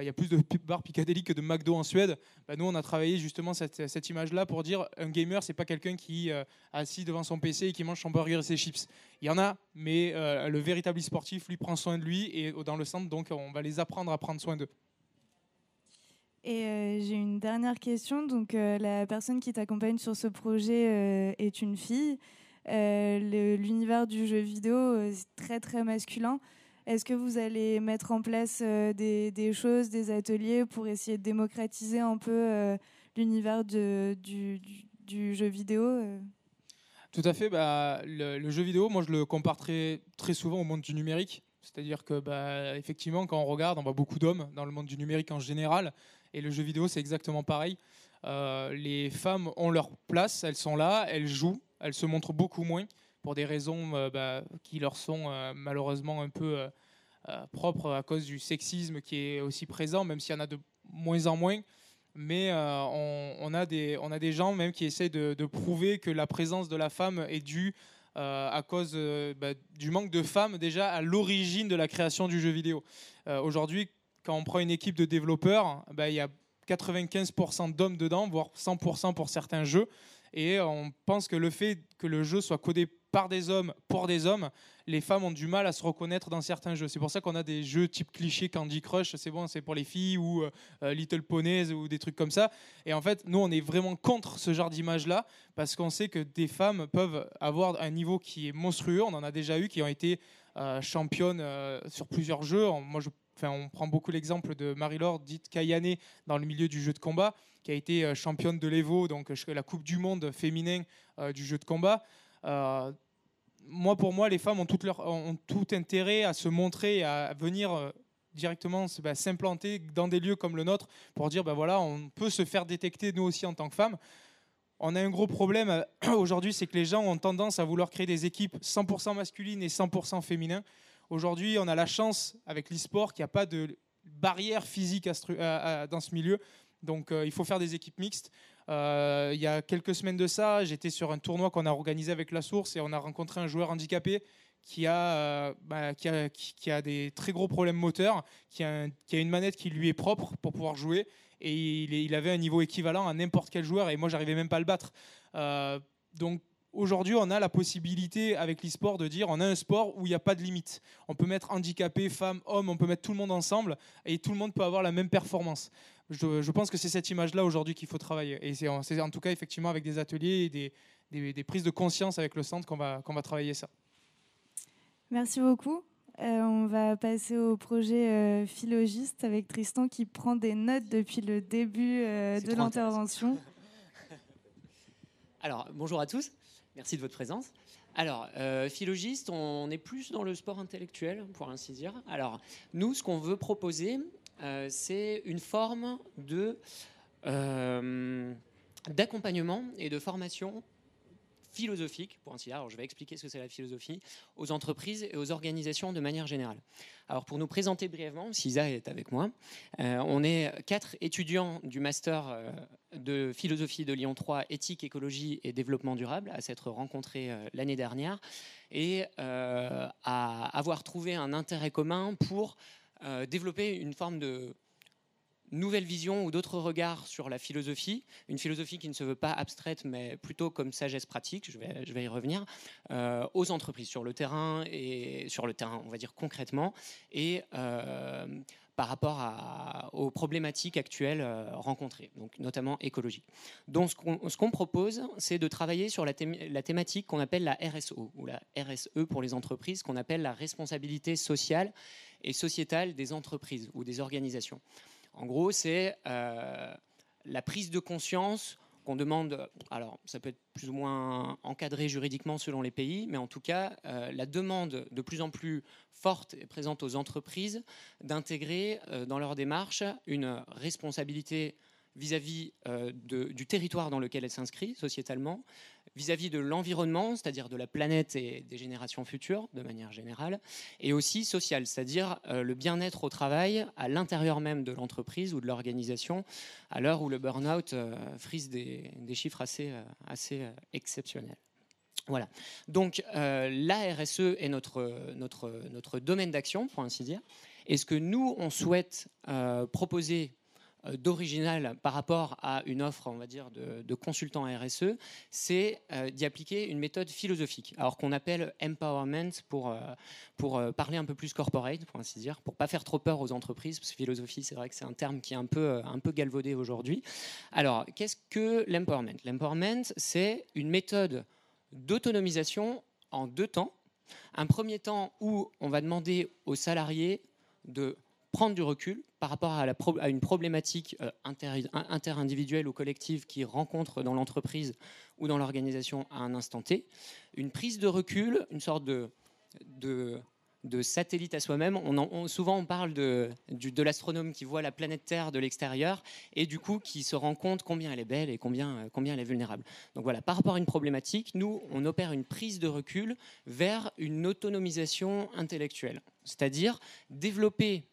Il y a plus de bars Piccadilly que de McDo en Suède. Bah, nous, on a travaillé justement cette, image-là pour dire un gamer, c'est pas quelqu'un qui est assis devant son PC et qui mange son burger et ses chips. Il y en a, mais le véritable sportif, lui, prend soin de lui et dans le centre, donc on va les apprendre à prendre soin d'eux. Et euh, j'ai une dernière question. Donc, euh, la personne qui t'accompagne sur ce projet euh, est une fille. L'univers du jeu vidéo est très très masculin. Est-ce que vous allez mettre en place des, des, choses, des ateliers pour essayer de démocratiser un peu l'univers du, jeu vidéo Tout à fait. Bah, le, jeu vidéo, moi je le compare très, souvent au monde du numérique. C'est-à-dire que, bah, effectivement, quand on regarde, on voit beaucoup d'hommes dans le monde du numérique en général. Et le jeu vidéo, c'est exactement pareil. Euh, les femmes ont leur place, elles sont là, elles jouent, elles se montrent beaucoup moins pour des raisons euh, bah, qui leur sont euh, malheureusement un peu propres à cause du sexisme qui est aussi présent, même s'il y en a de moins en moins. Mais on, a des, on a des gens même qui essaient de, prouver que la présence de la femme est due à cause bah, du manque de femmes déjà à l'origine de la création du jeu vidéo. Aujourd'hui, quand on prend une équipe de développeurs, bah, il y a 95% d'hommes dedans, voire 100% pour certains jeux. Et on pense que le fait que le jeu soit codé par des hommes pour des hommes, les femmes ont du mal à se reconnaître dans certains jeux. C'est pour ça qu'on a des jeux type cliché Candy Crush, c'est bon, c'est pour les filles, ou euh, euh, Little Ponies, ou des trucs comme ça. Et en fait, nous, on est vraiment contre ce genre d'image-là, parce qu'on sait que des femmes peuvent avoir un niveau qui est monstrueux. On en a déjà eu qui ont été euh, championnes sur plusieurs jeux. Moi, on prend beaucoup l'exemple de Marie-Laure, dite Kayane, dans le milieu du jeu de combat, qui a été championne de l'Evo, donc la Coupe du Monde féminin du jeu de combat. Moi, pour moi, les femmes ont, tout intérêt à se montrer, à venir directement bah, s'implanter dans des lieux comme le nôtre pour dire, ben voilà, on peut se faire détecter nous aussi en tant que femmes. On a un gros problème aujourd'hui, c'est que les gens ont tendance à vouloir créer des équipes 100% masculines et 100% féminines. Aujourd'hui, on a la chance avec l'e-sport qu'il n'y a pas de barrière physique dans ce milieu. Donc euh, il faut faire des équipes mixtes. Euh, il y a quelques semaines de ça, j'étais sur un tournoi qu'on a organisé avec la source et on a rencontré un joueur handicapé qui a, euh, bah, qui, a, des très gros problèmes moteurs, qui a, une manette qui lui est propre pour pouvoir jouer et il, avait un niveau équivalent à n'importe quel joueur et moi j'arrivais même pas à le battre. donc Aujourd'hui, on a la possibilité avec l'e-sport de dire on a un sport où il n'y a pas de limite. On peut mettre handicapé, femmes, hommes, on peut mettre tout le monde ensemble et tout le monde peut avoir la même performance. Je, pense que c'est cette image-là aujourd'hui qu'il faut travailler. Et c'est en, tout cas effectivement avec des ateliers et des, prises de conscience avec le centre qu'on va, qu'on va travailler ça. Merci beaucoup. Euh, on va passer au projet euh, Philogiste avec Tristan qui prend des notes depuis le début euh, de l'intervention. Alors, bonjour à tous. Merci de votre présence. Alors, euh, philogiste, on est plus dans le sport intellectuel, pour ainsi dire. Alors, nous, ce qu'on veut proposer, euh, c'est une forme de euh, d'accompagnement et de formation philosophique, pour ainsi dire. Alors, je vais expliquer ce que c'est la philosophie aux entreprises et aux organisations de manière générale. Alors, pour nous présenter brièvement, Sisa est avec moi. Euh, on est quatre étudiants du master de philosophie de Lyon 3, éthique, écologie et développement durable, à s'être rencontrés l'année dernière et à avoir trouvé un intérêt commun pour développer une forme de nouvelle vision ou d'autres regards sur la philosophie, une philosophie qui ne se veut pas abstraite mais plutôt comme sagesse pratique, je vais, y revenir, euh, aux entreprises sur le terrain et sur le terrain, on va dire concrètement, et euh, par rapport aux problématiques actuelles euh, rencontrées, donc notamment écologie. Donc ce qu'on propose, c'est de travailler sur la, la thématique qu'on appelle la RSO, ou la RSE pour les entreprises, qu'on appelle la responsabilité sociale et sociétale des entreprises ou des organisations. En gros, c'est euh, la prise de conscience qu'on demande, alors ça peut être plus ou moins encadré juridiquement selon les pays, mais en tout cas, euh, la demande de plus en plus forte et présente aux entreprises d'intégrer euh, dans leur démarche une responsabilité vis-à-vis du territoire dans lequel elles s'inscrivent sociétalement, vis-à-vis de l'environnement, c'est-à-dire de la planète et des générations futures de manière générale, et aussi social, c'est-à-dire euh, le bien-être au travail à l'intérieur même de l'entreprise ou de l'organisation, à l'heure où le burn-out euh, frise des, chiffres assez, euh, assez exceptionnels. Voilà. Donc la RSE est notre, notre, notre domaine d'action, pour ainsi dire. Et ce que nous, on souhaite proposer d'original par rapport à une offre, on va dire, de, de consultant RSE, c'est euh, d'y appliquer une méthode philosophique, alors qu'on appelle empowerment pour, euh, pour parler un peu plus corporate, pour ainsi dire, pour pas faire trop peur aux entreprises, parce que philosophie, c'est vrai que c'est un terme qui est un peu, un peu galvaudé aujourd'hui. Alors, qu'est-ce que l'empowerment? L'empowerment, c'est une méthode d'autonomisation en deux temps. Un premier temps où on va demander aux salariés de prendre du recul par rapport à, une problématique euh, interindividuelle ou collective qu'ils rencontrent dans l'entreprise ou dans l'organisation à un instant T. Une prise de recul, une sorte de, satellite à soi-même. Souvent, on parle de, l'astronome qui voit la planète Terre de l'extérieur et du coup qui se rend compte combien elle est belle et combien elle est vulnérable. Donc voilà, par rapport à une problématique, nous, on opère une prise de recul vers une autonomisation intellectuelle, c'est-à-dire développer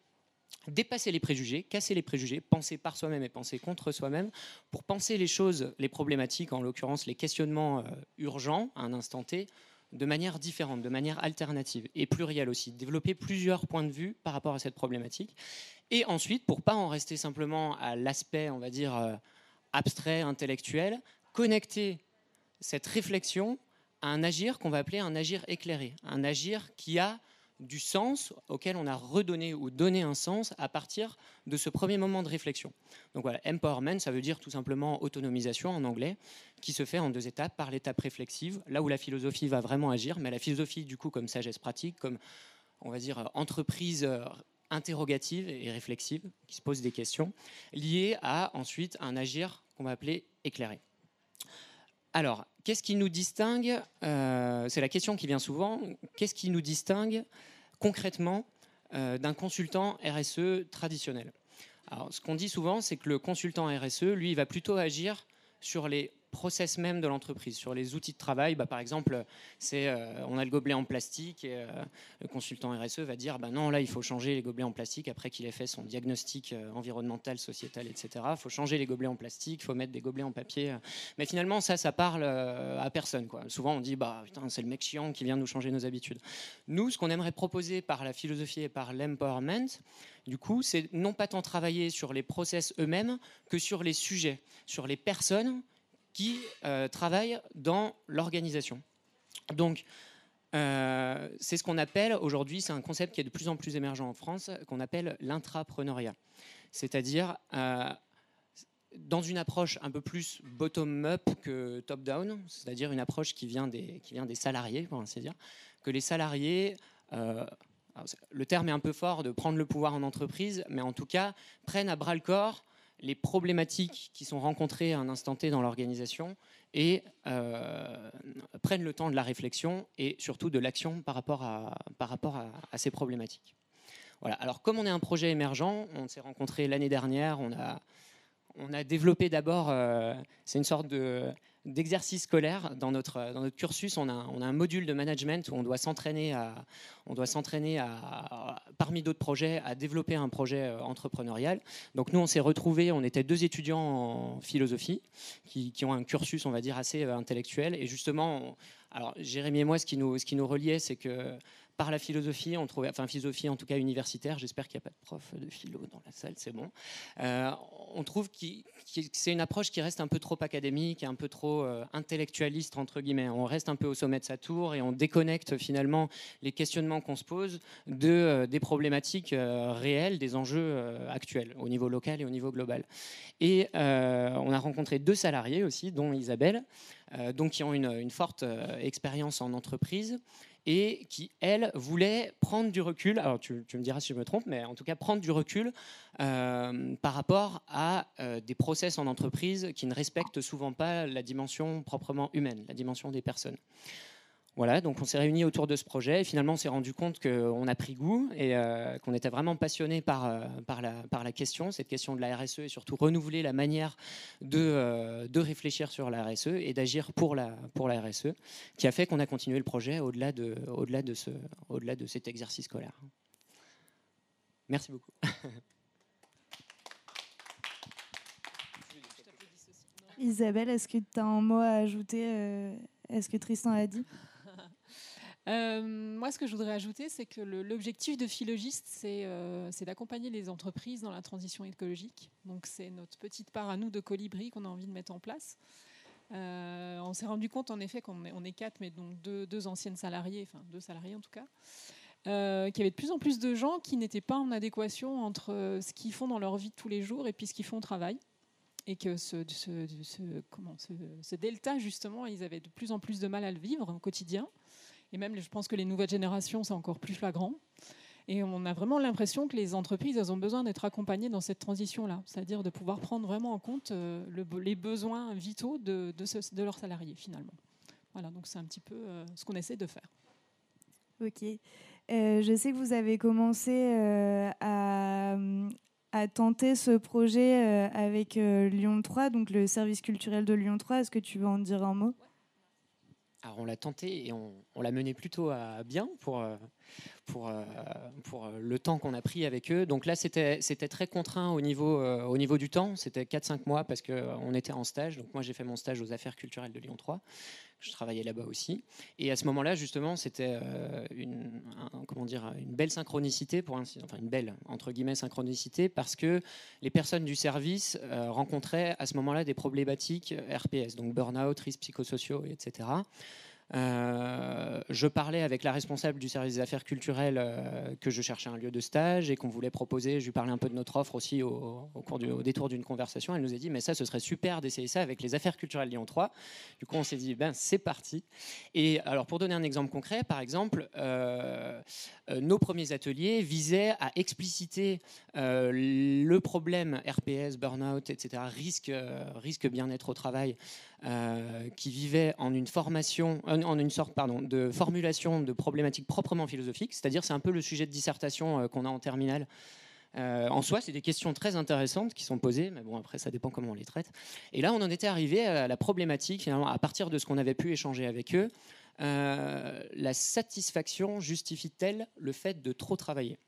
dépasser les préjugés, casser les préjugés, penser par soi-même et penser contre soi-même, pour penser les choses, les problématiques, en l'occurrence les questionnements euh, urgents à un instant T, de manière différente, de manière alternative et plurielle aussi, développer plusieurs points de vue par rapport à cette problématique. Et ensuite, pour pas en rester simplement à l'aspect, on va dire, euh, abstrait, intellectuel, connecter cette réflexion à un agir qu'on va appeler un agir éclairé, un agir qui a du sens auquel on a redonné ou donné un sens à partir de ce premier moment de réflexion. Donc voilà, empowerment, ça veut dire tout simplement autonomisation en anglais, qui se fait en deux étapes, par l'étape réflexive, là où la philosophie va vraiment agir, mais la philosophie du coup comme sagesse pratique, comme on va dire entreprise euh, interrogative et réflexive, qui se pose des questions, liées à ensuite un agir qu'on va appeler éclairé. Alors, qu'est-ce qui nous distingue euh, C'est la question qui vient souvent. Qu'est-ce qui nous distingue concrètement euh, d'un consultant RSE traditionnel? Alors, ce qu'on dit souvent, c'est que le consultant RSE, lui, va plutôt agir sur les process même de l'entreprise, sur les outils de travail. Bah, par exemple, c'est euh, on a le gobelet en plastique et euh, le consultant RSE va dire bah non là il faut changer les gobelets en plastique après qu'il ait fait son diagnostic euh, environnemental, sociétal, etc. Il faut changer les gobelets en plastique, il faut mettre des gobelets en papier. Mais finalement ça ça parle à personne quoi. Souvent on dit bah c'est le mec chiant qui vient nous changer nos habitudes. Nous ce qu'on aimerait proposer par la philosophie et par l'empowerment, du coup, c'est non pas tant travailler sur les process eux-mêmes que sur les sujets, sur les personnes qui euh, travaillent dans l'organisation. Donc, euh, c'est ce qu'on appelle aujourd'hui, c'est un concept qui est de plus en plus émergent en France, qu'on appelle l'intrapreneuriat. C'est-à-dire, euh, dans une approche un peu plus bottom-up que top-down, c'est-à-dire une approche qui vient, des, qui vient des salariés, pour ainsi dire, que les salariés, le terme est un peu fort de prendre le pouvoir en entreprise, mais en tout cas, prennent à bras le corps les problématiques qui sont rencontrées à un instant T dans l'organisation et euh, prennent le temps de la réflexion et surtout de l'action par rapport, à, à, ces problématiques. Voilà. Alors comme on est un projet émergent, on s'est rencontré l'année dernière, on a, on a développé d'abord, euh, c'est une sorte de d'exercices scolaires. Dans notre, dans notre cursus, on a, on a un module de management où on doit s'entraîner, on doit s'entraîner parmi d'autres projets, à développer un projet euh, entrepreneurial. Donc nous, on s'est retrouvés, on était deux étudiants en philosophie qui, qui, ont un cursus, on va dire, assez euh, intellectuel. Et justement, alors Jérémy et moi, ce qui nous, ce qui nous reliait, c'est que par la philosophie, on enfin philosophie en tout cas universitaire, j'espère qu'il n'y a pas de prof de philo dans la salle, c'est bon. Euh, on trouve que c'est une approche qui reste un peu trop académique, un peu trop euh, intellectualiste entre guillemets. On reste un peu au sommet de sa tour et on déconnecte finalement les questionnements qu'on se pose de euh, des problématiques réelles, des enjeux actuels au niveau local et au niveau global. Et on a rencontré deux salariés aussi, dont Isabelle, donc qui ont une forte expérience en entreprise et qui, elle, voulait prendre du recul, alors tu, me diras si je me trompe, mais en tout cas prendre du recul euh, par rapport à euh, des process en entreprise qui ne respectent souvent pas la dimension proprement humaine, la dimension des personnes. Voilà, donc on s'est réunis autour de ce projet et finalement on s'est rendu compte qu'on a pris goût et euh, qu'on était vraiment passionné par, euh, par, la, question, cette question de la RSE et surtout renouveler la manière de, euh, réfléchir sur la RSE et d'agir pour la, RSE, qui a fait qu'on a continué le projet au-delà de, au-delà de, ce, au-delà de cet exercice scolaire. Merci beaucoup. Isabelle, est-ce que tu as un mot à ajouter Est-ce que Tristan a dit? Euh, moi, ce que je voudrais ajouter, c'est que l'objectif de Philogiste, euh, c'est d'accompagner les entreprises dans la transition écologique. Donc, c'est notre petite part à nous de colibri qu'on a envie de mettre en place. Euh, on s'est rendu compte, en effet, qu'on est, quatre, mais donc deux, anciennes salariées, enfin deux salariés en tout cas, qu'il y avait de plus en plus de gens qui n'étaient pas en adéquation entre ce qu'ils font dans leur vie de tous les jours et puis ce qu'ils font au travail et que ce, delta, justement, ils avaient de plus en plus de mal à le vivre au quotidien. Et même, je pense que les nouvelles générations, c'est encore plus flagrant. Et on a vraiment l'impression que les entreprises, elles ont besoin d'être accompagnées dans cette transition-là, c'est-à-dire de pouvoir prendre vraiment en compte euh, les besoins vitaux de, de, leurs salariés, finalement. Voilà, donc c'est un petit peu euh, ce qu'on essaie de faire. Ok. Euh, je sais que vous avez commencé à, à, tenter ce projet avec Lyon 3, donc le service culturel de Lyon 3. Est-ce que tu veux en dire un mot? Alors on l'a tenté et on, l'a mené plutôt à bien pour, euh, euh, euh, le temps qu'on a pris avec eux. Donc là, c'était très contraint au niveau, au niveau du temps. C'était 4-5 mois parce qu'on était en stage. Donc moi, j'ai fait mon stage aux affaires culturelles de Lyon 3 je travaillais là-bas aussi. Et à ce moment-là, justement, c'était dire, une belle synchronicité, pour une belle, entre guillemets, synchronicité, parce que les personnes du service euh, rencontraient à ce moment-là des problématiques RPS, donc burn-out, risques psychosociaux, etc. Euh, je parlais avec la responsable du service des affaires culturelles euh, que je cherchais un lieu de stage et qu'on voulait proposer. Je lui parlais un peu de notre offre aussi au, cours du, au détour d'une conversation. Elle nous a dit mais ça ce serait super d'essayer ça avec les affaires culturelles Lyon 3. Du coup on s'est dit ben c'est parti. Et alors pour donner un exemple concret, par exemple, euh, nos premiers ateliers visaient à expliciter le problème RPS, burn-out, etc., risque, risque bien-être au travail euh, qui vivait en une formation, euh, en une sorte pardon, de formulation de problématiques proprement philosophiques, c'est-à-dire c'est un peu le sujet de dissertation euh, qu'on a en terminale. en soi, c'est des questions très intéressantes qui sont posées, mais bon, après, ça dépend comment on les traite. Et là, on en était arrivé à la problématique, finalement, à partir de ce qu'on avait pu échanger avec eux, la satisfaction justifie-t-elle le fait de trop travailler?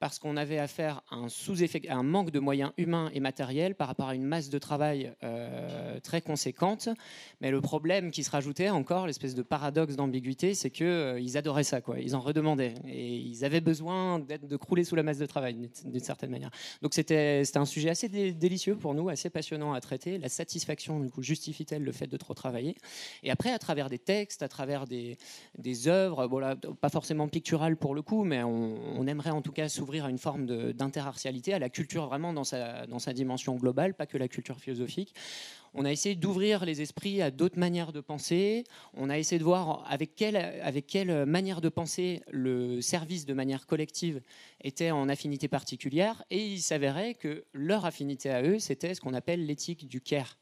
Parce qu'on avait affaire à un, manque de moyens humains et matériels par rapport à une masse de travail euh, très conséquente. Mais le problème qui se rajoutait encore, l'espèce de paradoxe d'ambiguïté, c'est qu'ils euh, adoraient ça, quoi. ils en redemandaient. Et ils avaient besoin de crouler sous la masse de travail, d'une certaine manière. Donc c'était un sujet assez délicieux pour nous, assez passionnant à traiter. La satisfaction, du coup, justifie-t-elle le fait de trop travailler? Et après, à travers des textes, à travers des, œuvres, bon, pas forcément picturales pour le coup, mais on aimerait en tout cas s'ouvrir à une forme d'interracialité, à la culture vraiment dans sa, dans sa dimension globale, pas que la culture philosophique. On a essayé d'ouvrir les esprits à d'autres manières de penser. On a essayé de voir avec quelle, manière de penser le service de manière collective était en affinité particulière. Et il s'avérait que leur affinité à eux, c'était ce qu'on appelle l'éthique du care.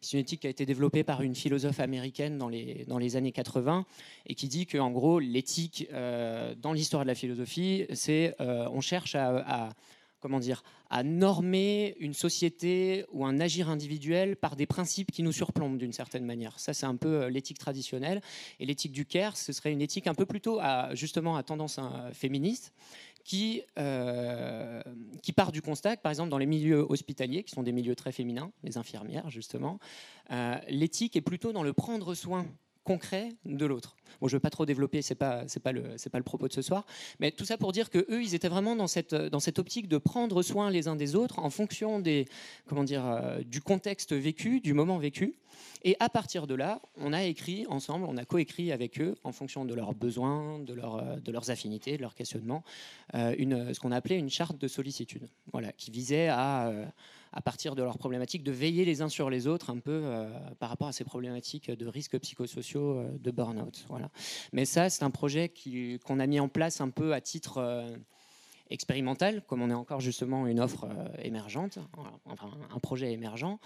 C'est une éthique qui a été développée par une philosophe américaine dans les, années 80 et qui dit qu'en gros, l'éthique euh, dans l'histoire de la philosophie, c'est euh, on cherche à, comment dire, à normer une société ou un agir individuel par des principes qui nous surplombent d'une certaine manière. Ça, c'est un peu euh, l'éthique traditionnelle. Et l'éthique du CARE, ce serait une éthique un peu plutôt à, justement à tendance hein, féministe, qui, euh, qui part du constat que, par exemple, dans les milieux hospitaliers, qui sont des milieux très féminins, les infirmières, justement, euh, l'éthique est plutôt dans le prendre soin concret de l'autre. Bon, je ne veux pas trop développer, ce n'est pas, pas, le, pas le propos de ce soir, mais tout ça pour dire qu'eux, ils étaient vraiment dans cette, dans cette optique de prendre soin les uns des autres en fonction des, comment dire, euh, du contexte vécu, du moment vécu. Et à partir de là, on a écrit ensemble, on a coécrit avec eux, en fonction de leurs besoins, de, leur, euh, de leurs affinités, de leurs questionnements, euh, une, ce qu'on appelait une charte de sollicitude, voilà, qui visait à à partir de leurs problématiques, de veiller les uns sur les autres un peu euh, par rapport à ces problématiques de risques psychosociaux euh, de burn-out. Voilà. Mais ça, c'est un projet qu'on a mis en place un peu à titre euh, expérimental, comme on est encore justement une offre émergente, enfin un projet émergent.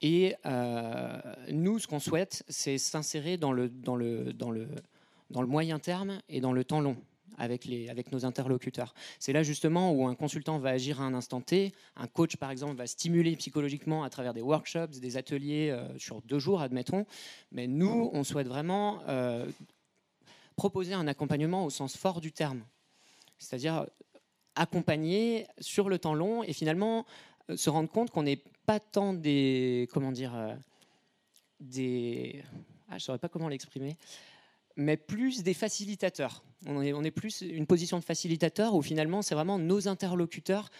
Et nous, ce qu'on souhaite, c'est s'insérer dans le, moyen terme et dans le temps long avec, les, avec nos interlocuteurs. C'est là justement où un consultant va agir à un instant T, un coach par exemple va stimuler psychologiquement à travers des workshops, des ateliers euh, sur deux jours, admettons. Mais nous, on souhaite vraiment euh, proposer un accompagnement au sens fort du terme. C'est-à-dire accompagner sur le temps long et finalement euh, se rendre compte qu'on n'est pas tant des... Comment dire des... Ah, je ne saurais pas comment l'exprimer mais plus des facilitateurs. On est, plus une position de facilitateur où finalement c'est vraiment nos interlocuteurs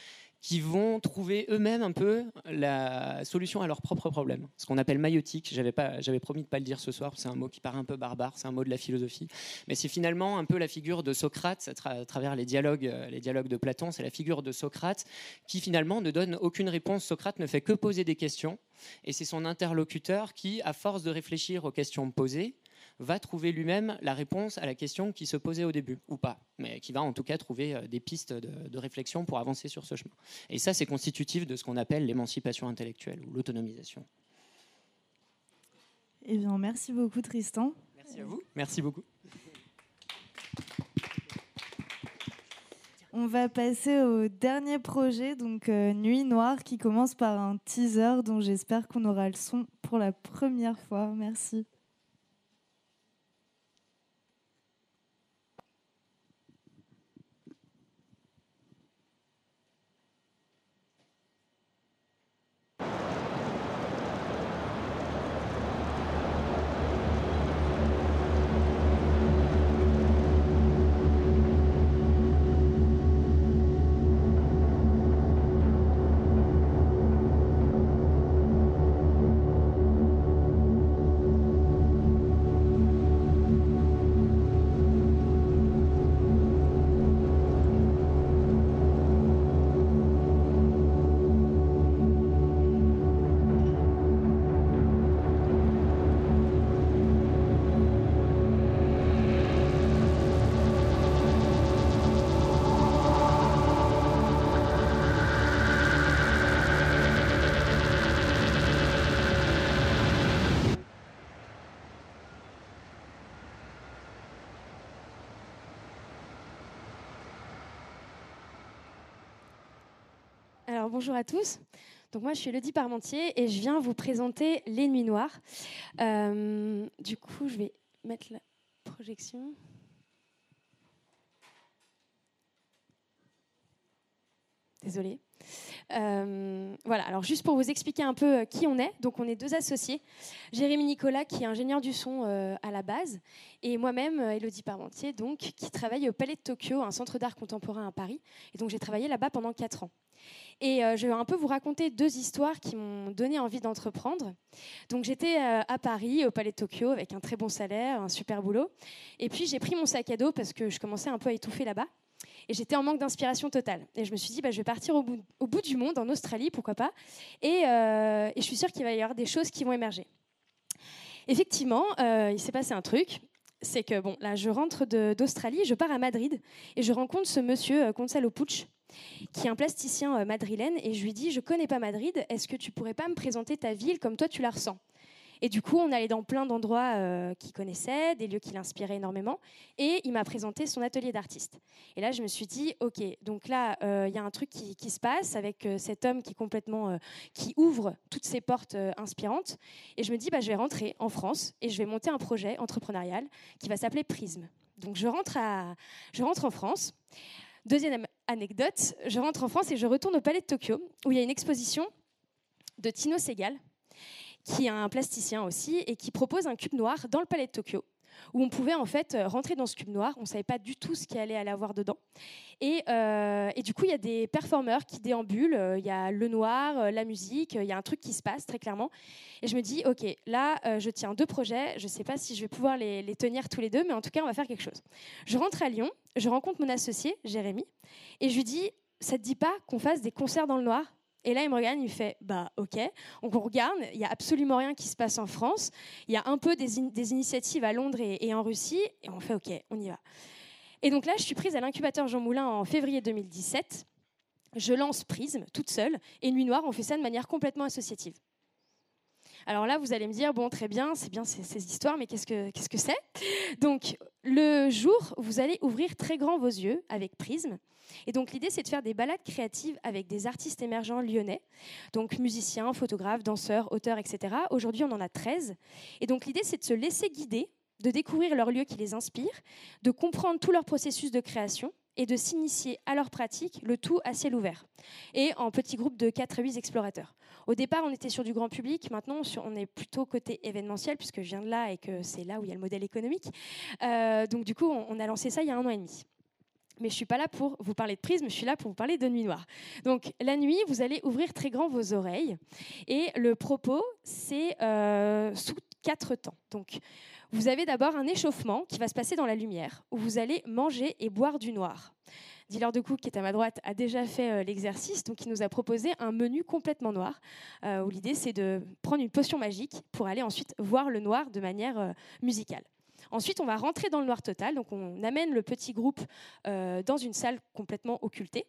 qui vont trouver eux-mêmes un peu la solution à leurs propres problèmes. Ce qu'on appelle maïotique, j'avais, promis de ne pas le dire ce soir, c'est un mot qui paraît un peu barbare, c'est un mot de la philosophie, mais c'est finalement un peu la figure de Socrate à, travers les dialogues, euh, les dialogues de Platon, c'est la figure de Socrate qui finalement ne donne aucune réponse. Socrate ne fait que poser des questions, et c'est son interlocuteur qui, à force de réfléchir aux questions posées, va trouver lui-même la réponse à la question qui se posait au début, ou pas, mais qui va en tout cas trouver euh, des pistes de, réflexion pour avancer sur ce chemin. Et ça, c'est constitutif de ce qu'on appelle l'émancipation intellectuelle ou l'autonomisation. Eh bien, merci beaucoup, Tristan. Merci à vous. Merci beaucoup. On va passer au dernier projet, donc euh, Nuit Noire, qui commence par un teaser dont j'espère qu'on aura le son pour la première fois. Merci. Bonjour à tous. Donc moi, je suis Elodie Parmentier et je viens vous présenter Les Nuits Noires. Euh, du coup, je vais mettre la projection. Désolée. Euh, voilà, alors juste pour vous expliquer un peu euh, qui on est, donc on est deux associés. Jérémy Nicolas, qui est ingénieur du son à la base, et moi-même, Elodie Parmentier, donc, qui travaille au Palais de Tokyo, un centre d'art contemporain à Paris. Et donc j'ai travaillé là-bas pendant quatre ans. Et euh, je vais un peu vous raconter deux histoires qui m'ont donné envie d'entreprendre. Donc j'étais euh, à Paris, au Palais de Tokyo, avec un très bon salaire, un super boulot. Et puis j'ai pris mon sac à dos parce que je commençais un peu à étouffer là-bas. Et j'étais en manque d'inspiration totale. Et je me suis dit, bah, je vais partir au bout, du monde, en Australie, pourquoi pas. Et, euh, et, je suis sûre qu'il va y avoir des choses qui vont émerger. Effectivement, il s'est passé un truc. C'est que, bon, là, je rentre d'Australie, je pars à Madrid et je rencontre ce monsieur, Gonzalo Puch, qui est un plasticien euh, madrilène, et je lui dis, je connais pas Madrid, est-ce que tu pourrais pas me présenter ta ville comme toi tu la ressens? Et du coup, on allait dans plein d'endroits euh, qu'il connaissait, des lieux qui l'inspiraient énormément. Et il m'a présenté son atelier d'artiste. Et là, je me suis dit, OK, donc là, euh, il y a un truc qui, se passe avec euh, cet homme qui ouvre toutes ces portes inspirantes. Et je me dis, bah, je vais rentrer en France et je vais monter un projet entrepreneurial qui va s'appeler Prisme. Donc je rentre en France. Deuxième anecdote, je rentre en France et je retourne au Palais de Tokyo où il y a une exposition de Tino Segal, qui est un plasticien aussi et qui propose un cube noir dans le Palais de Tokyo où on pouvait en fait euh, rentrer dans ce cube noir. On ne savait pas du tout ce qu'il allait avoir dedans. Et, euh, et du coup, il y a des performeurs qui déambulent. Euh, Il y a le noir, la musique. Il y a un truc qui se passe très clairement. Et je me dis, ok, là, je tiens deux projets. Je ne sais pas si je vais pouvoir les, les tenir tous les deux, mais en tout cas, on va faire quelque chose. Je rentre à Lyon. Je rencontre mon associé, Jérémy, et je lui dis, ça te dit pas qu'on fasse des concerts dans le noir? Et là, il me regarde, il me fait Bah, ok. Donc, on regarde, il n'y a absolument rien qui se passe en France. Il y a un peu des, in- des initiatives à Londres et, et en Russie. Et on fait Ok, on y va. Et donc là, je suis prise à l'incubateur Jean Moulin en février 2017. Je lance Prisme toute seule. Et Nuit Noire, on fait ça de manière complètement associative. Alors là, vous allez me dire, bon, très bien, c'est bien ces, ces histoires, mais qu'est-ce que qu'est-ce que c'est? Donc, le jour, vous allez ouvrir très grand vos yeux avec Prisme. Et donc, l'idée, c'est de faire des balades créatives avec des artistes émergents lyonnais, donc musiciens, photographes, danseurs, auteurs, etc. Aujourd'hui, on en a 13. Et donc, l'idée, c'est de se laisser guider, de découvrir leurs lieux qui les inspirent, de comprendre tout leur processus de création et de s'initier à leur pratique, le tout à ciel ouvert, et en petits groupes de 4 à 8 explorateurs. Au départ, on était sur du grand public. Maintenant, on est plutôt côté événementiel, puisque je viens de là et que c'est là où il y a le modèle économique. Euh, donc, du coup, on, on a lancé ça il y a un an et demi. Mais je ne suis pas là pour vous parler de prisme, je suis là pour vous parler de nuit noire. Donc, la nuit, vous allez ouvrir très grand vos oreilles. Et le propos, c'est euh, sous quatre temps. Donc, vous avez d'abord un échauffement qui va se passer dans la lumière, où vous allez manger et boire du noir. Dealer de Cook, qui est à ma droite, a déjà fait euh, l'exercice, donc il nous a proposé un menu complètement noir, euh, où l'idée c'est de prendre une potion magique pour aller ensuite voir le noir de manière euh, musicale. Ensuite, on va rentrer dans le noir total, donc on amène le petit groupe dans une salle complètement occultée.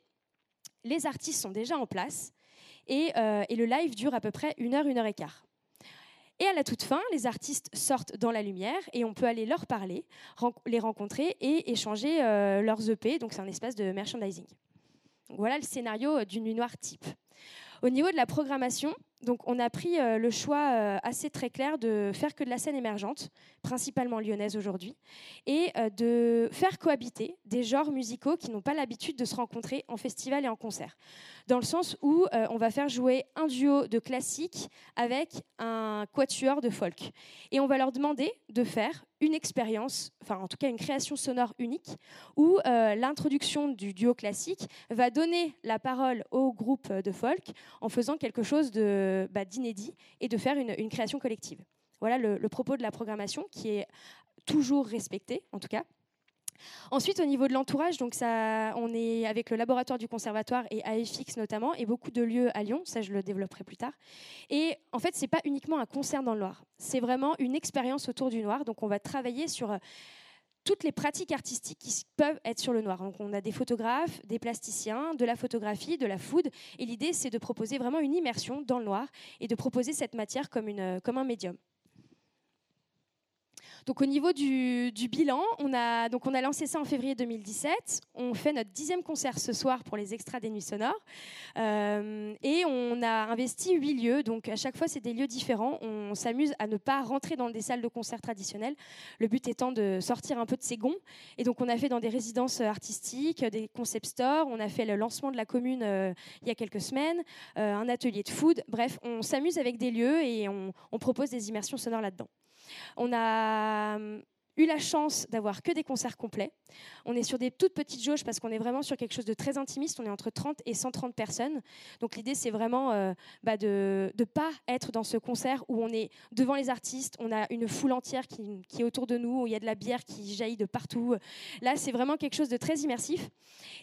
Les artistes sont déjà en place et, et le live dure à peu près une heure, une heure et quart. Et à la toute fin, les artistes sortent dans la lumière et on peut aller leur parler, les rencontrer et échanger euh, leurs EP. Donc c'est un espace de merchandising. Voilà le scénario euh, d'une nuit noire type. Au niveau de la programmation, donc on a pris euh, le choix euh, assez très clair de faire que de la scène émergente, principalement lyonnaise aujourd'hui, et euh, de faire cohabiter des genres musicaux qui n'ont pas l'habitude de se rencontrer en festival et en concert. Dans le sens où on va faire jouer un duo de classique avec un quatuor de folk. Et on va leur demander de faire une expérience, enfin en tout cas une création sonore unique, où l'introduction du duo classique va donner la parole au groupe de folk en faisant quelque chose de, bah, d'inédit et de faire une, création collective. Voilà le, propos de la programmation qui est toujours respecté, en tout cas. Ensuite, au niveau de l'entourage, donc ça, on est avec le laboratoire du conservatoire et AFX notamment, et beaucoup de lieux à Lyon, ça je le développerai plus tard. Et en fait, c'est pas uniquement un concert dans le noir, c'est vraiment une expérience autour du noir. Donc on va travailler sur euh, toutes les pratiques artistiques qui peuvent être sur le noir. Donc on a des photographes, des plasticiens, de la photographie, de la food, et l'idée c'est de proposer vraiment une immersion dans le noir et de proposer cette matière comme, une, comme un médium. Donc au niveau du, bilan, on a, donc on a lancé ça en février 2017. On fait notre dixième concert ce soir pour les extras des nuits sonores. Euh, et on a investi huit lieux. Donc à chaque fois, c'est des lieux différents. On s'amuse à ne pas rentrer dans des salles de concert traditionnelles. Le but étant de sortir un peu de ses gonds. Et donc on a fait dans des résidences artistiques, des concept stores. On a fait le lancement de la commune euh, il y a quelques semaines, euh, un atelier de food. Bref, on s'amuse avec des lieux et on propose des immersions sonores là-dedans. On a hum, eu la chance d'avoir que des concerts complets. On est sur des toutes petites jauges parce qu'on est vraiment sur quelque chose de très intimiste. On est entre 30 et 130 personnes. Donc l'idée, c'est vraiment euh, bah, de ne pas être dans ce concert où on est devant les artistes, on a une foule entière qui, est autour de nous, où il y a de la bière qui jaillit de partout. Là, c'est vraiment quelque chose de très immersif.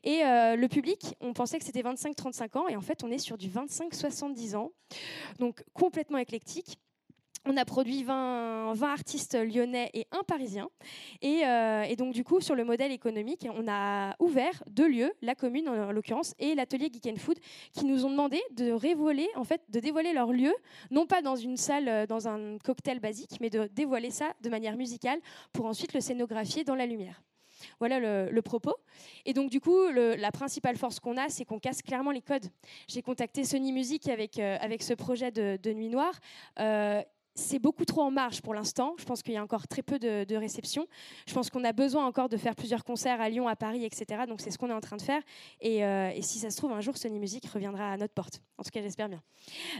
Et euh, le public, on pensait que c'était 25-35 ans, et en fait, on est sur du 25-70 ans. Donc complètement éclectique. On a produit 20, 20 artistes lyonnais et un parisien. Et, euh, et donc, du coup, sur le modèle économique, on a ouvert deux lieux, la commune en l'occurrence, et l'atelier Geek and Food, qui nous ont demandé de en fait, de dévoiler leur lieu, non pas dans une salle, euh, dans un cocktail basique, mais de dévoiler ça de manière musicale pour ensuite le scénographier dans la lumière. Voilà le, propos. Et donc, du coup, la principale force qu'on a, c'est qu'on casse clairement les codes. J'ai contacté Sony Music avec, euh, avec ce projet de, Nuit Noire. C'est beaucoup trop en marge pour l'instant. Je pense qu'il y a encore très peu de, de réception. Je pense qu'on a besoin encore de faire plusieurs concerts à Lyon, à Paris, etc. Donc c'est ce qu'on est en train de faire. Et, euh, et si ça se trouve, un jour, Sony Music reviendra à notre porte. En tout cas, j'espère bien.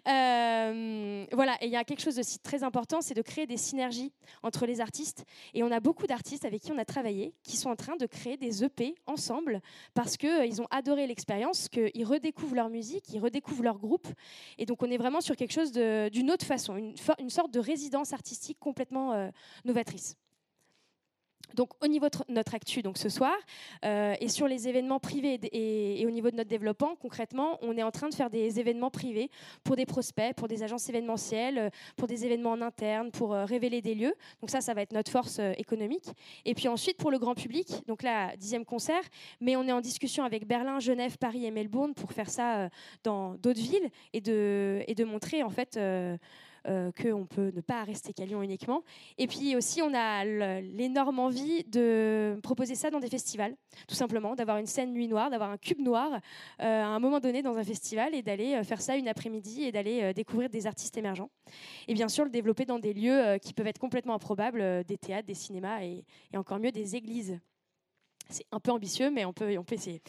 Euh, voilà, et il y a quelque chose aussi très important, c'est de créer des synergies entre les artistes. Et on a beaucoup d'artistes avec qui on a travaillé qui sont en train de créer des EP ensemble parce qu'ils ont adoré l'expérience, qu'ils redécouvrent leur musique, ils redécouvrent leur groupe. Et donc on est vraiment sur quelque chose de- d'une autre façon, une sorte de résidence artistique complètement euh, novatrice. Donc au niveau de notre actu, donc ce soir, euh, et sur les événements privés et, au niveau de notre développement, concrètement, on est en train de faire des événements privés pour des prospects, pour des agences événementielles, euh, pour des événements en interne, pour euh, révéler des lieux. Donc ça, ça va être notre force économique. Et puis ensuite, pour le grand public, donc là, dixième concert, mais on est en discussion avec Berlin, Genève, Paris et Melbourne pour faire ça dans d'autres villes et de, et de montrer en fait qu'on peut ne pas rester qu'à Lyon uniquement. Et puis aussi, on a l'énorme envie de proposer ça dans des festivals, tout simplement, d'avoir une scène nuit noire, d'avoir un cube noir euh, à un moment donné dans un festival et d'aller euh, faire ça une après-midi et d'aller euh, découvrir des artistes émergents. Et bien sûr, le développer dans des lieux euh, qui peuvent être complètement improbables, euh, des théâtres, des cinémas et, et encore mieux des églises. C'est un peu ambitieux, mais on peut, essayer.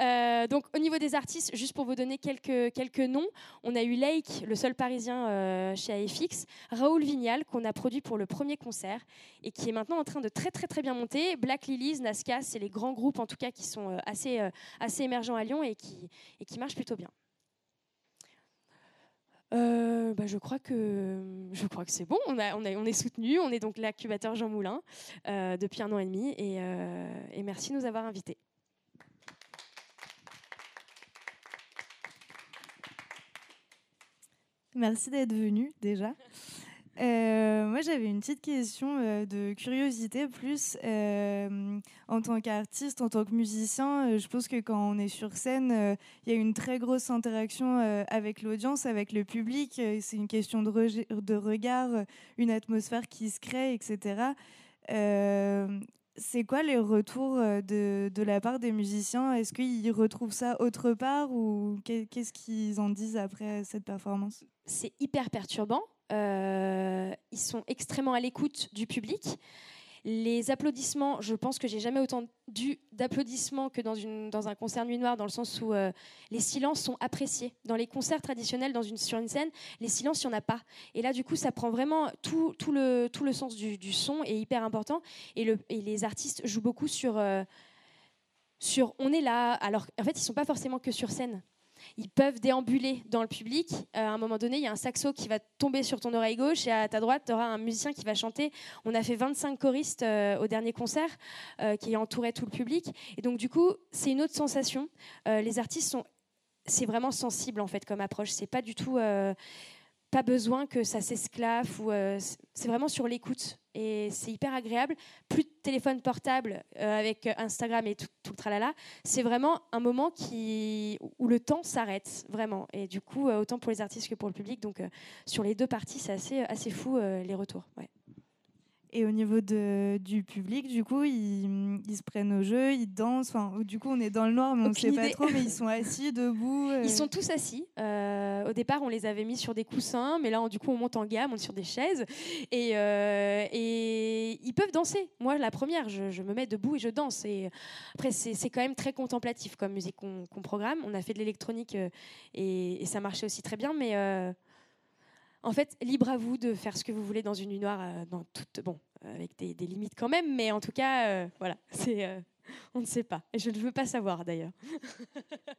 Euh, donc, au niveau des artistes, juste pour vous donner quelques, quelques noms, on a eu Lake, le seul parisien euh, chez AFX, Raoul Vignal, qu'on a produit pour le premier concert et qui est maintenant en train de très, très, très bien monter. Black Lilies, Nazca, c'est les grands groupes, en tout cas, qui sont euh, assez, assez émergents à Lyon et qui, et qui marchent plutôt bien. Euh, bah, je crois que je crois que c'est bon. On, est soutenu. On est donc l'incubateur Jean Moulin euh, depuis un an et demi. Euh, et merci de nous avoir invités. Merci d'être venu déjà. Euh, moi, j'avais une petite question euh, de curiosité plus. euh, en tant qu'artiste, en tant que musicien, je pense que quand on est sur scène, il y a une très grosse interaction avec l'audience, avec le public. C'est une question de, regard, une atmosphère qui se crée, etc. C'est quoi les retours de, de la part des musiciens? Est-ce qu'ils retrouvent ça autre part ou qu'est- qu'est-ce qu'ils en disent après cette performance? C'est hyper perturbant. Euh, ils sont extrêmement à l'écoute du public. Les applaudissements, je pense que j'ai jamais autant du d'applaudissements que dans, une, dans un concert Nuit Noire, dans le sens où euh, les silences sont appréciés. Dans les concerts traditionnels, dans une, sur une scène, les silences, il n'y en a pas. Et là, du coup, ça prend vraiment tout, tout, le, tout le sens du, du son est hyper important. Et, le, et les artistes jouent beaucoup sur, euh, sur on est là. Alors, en fait, ils ne sont pas forcément que sur scène ils peuvent déambuler dans le public. Euh, à un moment donné, il y a un saxo qui va tomber sur ton oreille gauche et à ta droite, tu auras un musicien qui va chanter. On a fait 25 choristes euh, au dernier concert euh, qui entouraient tout le public. Et donc, du coup, c'est une autre sensation. Les artistes sont. C'est vraiment sensible en fait comme approche. C'est pas du tout. pas besoin que ça s'esclaffe ou c'est vraiment sur l'écoute et c'est hyper agréable. Plus de téléphone portable euh, avec Instagram et tout, tout le tralala. C'est vraiment un moment où le temps s'arrête vraiment et du coup euh, autant pour les artistes que pour le public. Donc euh, sur les deux parties c'est assez assez fou euh, les retours. Et au niveau de, du public, du coup, ils, ils se prennent au jeu, ils dansent. Enfin, du coup, on est dans le noir, mais on ne sait pas trop. Mais ils sont assis, debout. euh. Ils sont tous assis. Euh, au départ, on les avait mis sur des coussins, mais là, on- du coup, on monte en gamme, on est sur des chaises. Et, euh, et ils peuvent danser. Moi, la première, je, je me mets debout et je danse. Et après, c'est quand même très contemplatif comme musique qu'on programme. On a fait de l'électronique euh, et, et ça marchait aussi très bien. Mais euh, en fait, libre à vous de faire ce que vous voulez dans une nuit noire, euh, dans toute, bon, euh, avec des, des limites quand même. Mais en tout cas, euh, voilà, c'est. euh, on ne sait pas. Et je ne veux pas savoir d'ailleurs.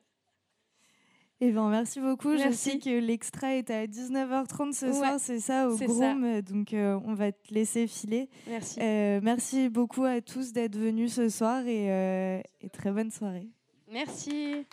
Eh ben, merci beaucoup. Je sais que l'extra est à 19h30 ce Ouais, soir, c'est ça, au. Groom. Donc, euh, on va te laisser filer. Merci. Euh, merci beaucoup à tous d'être venus ce soir et, euh, et très bonne soirée. Merci.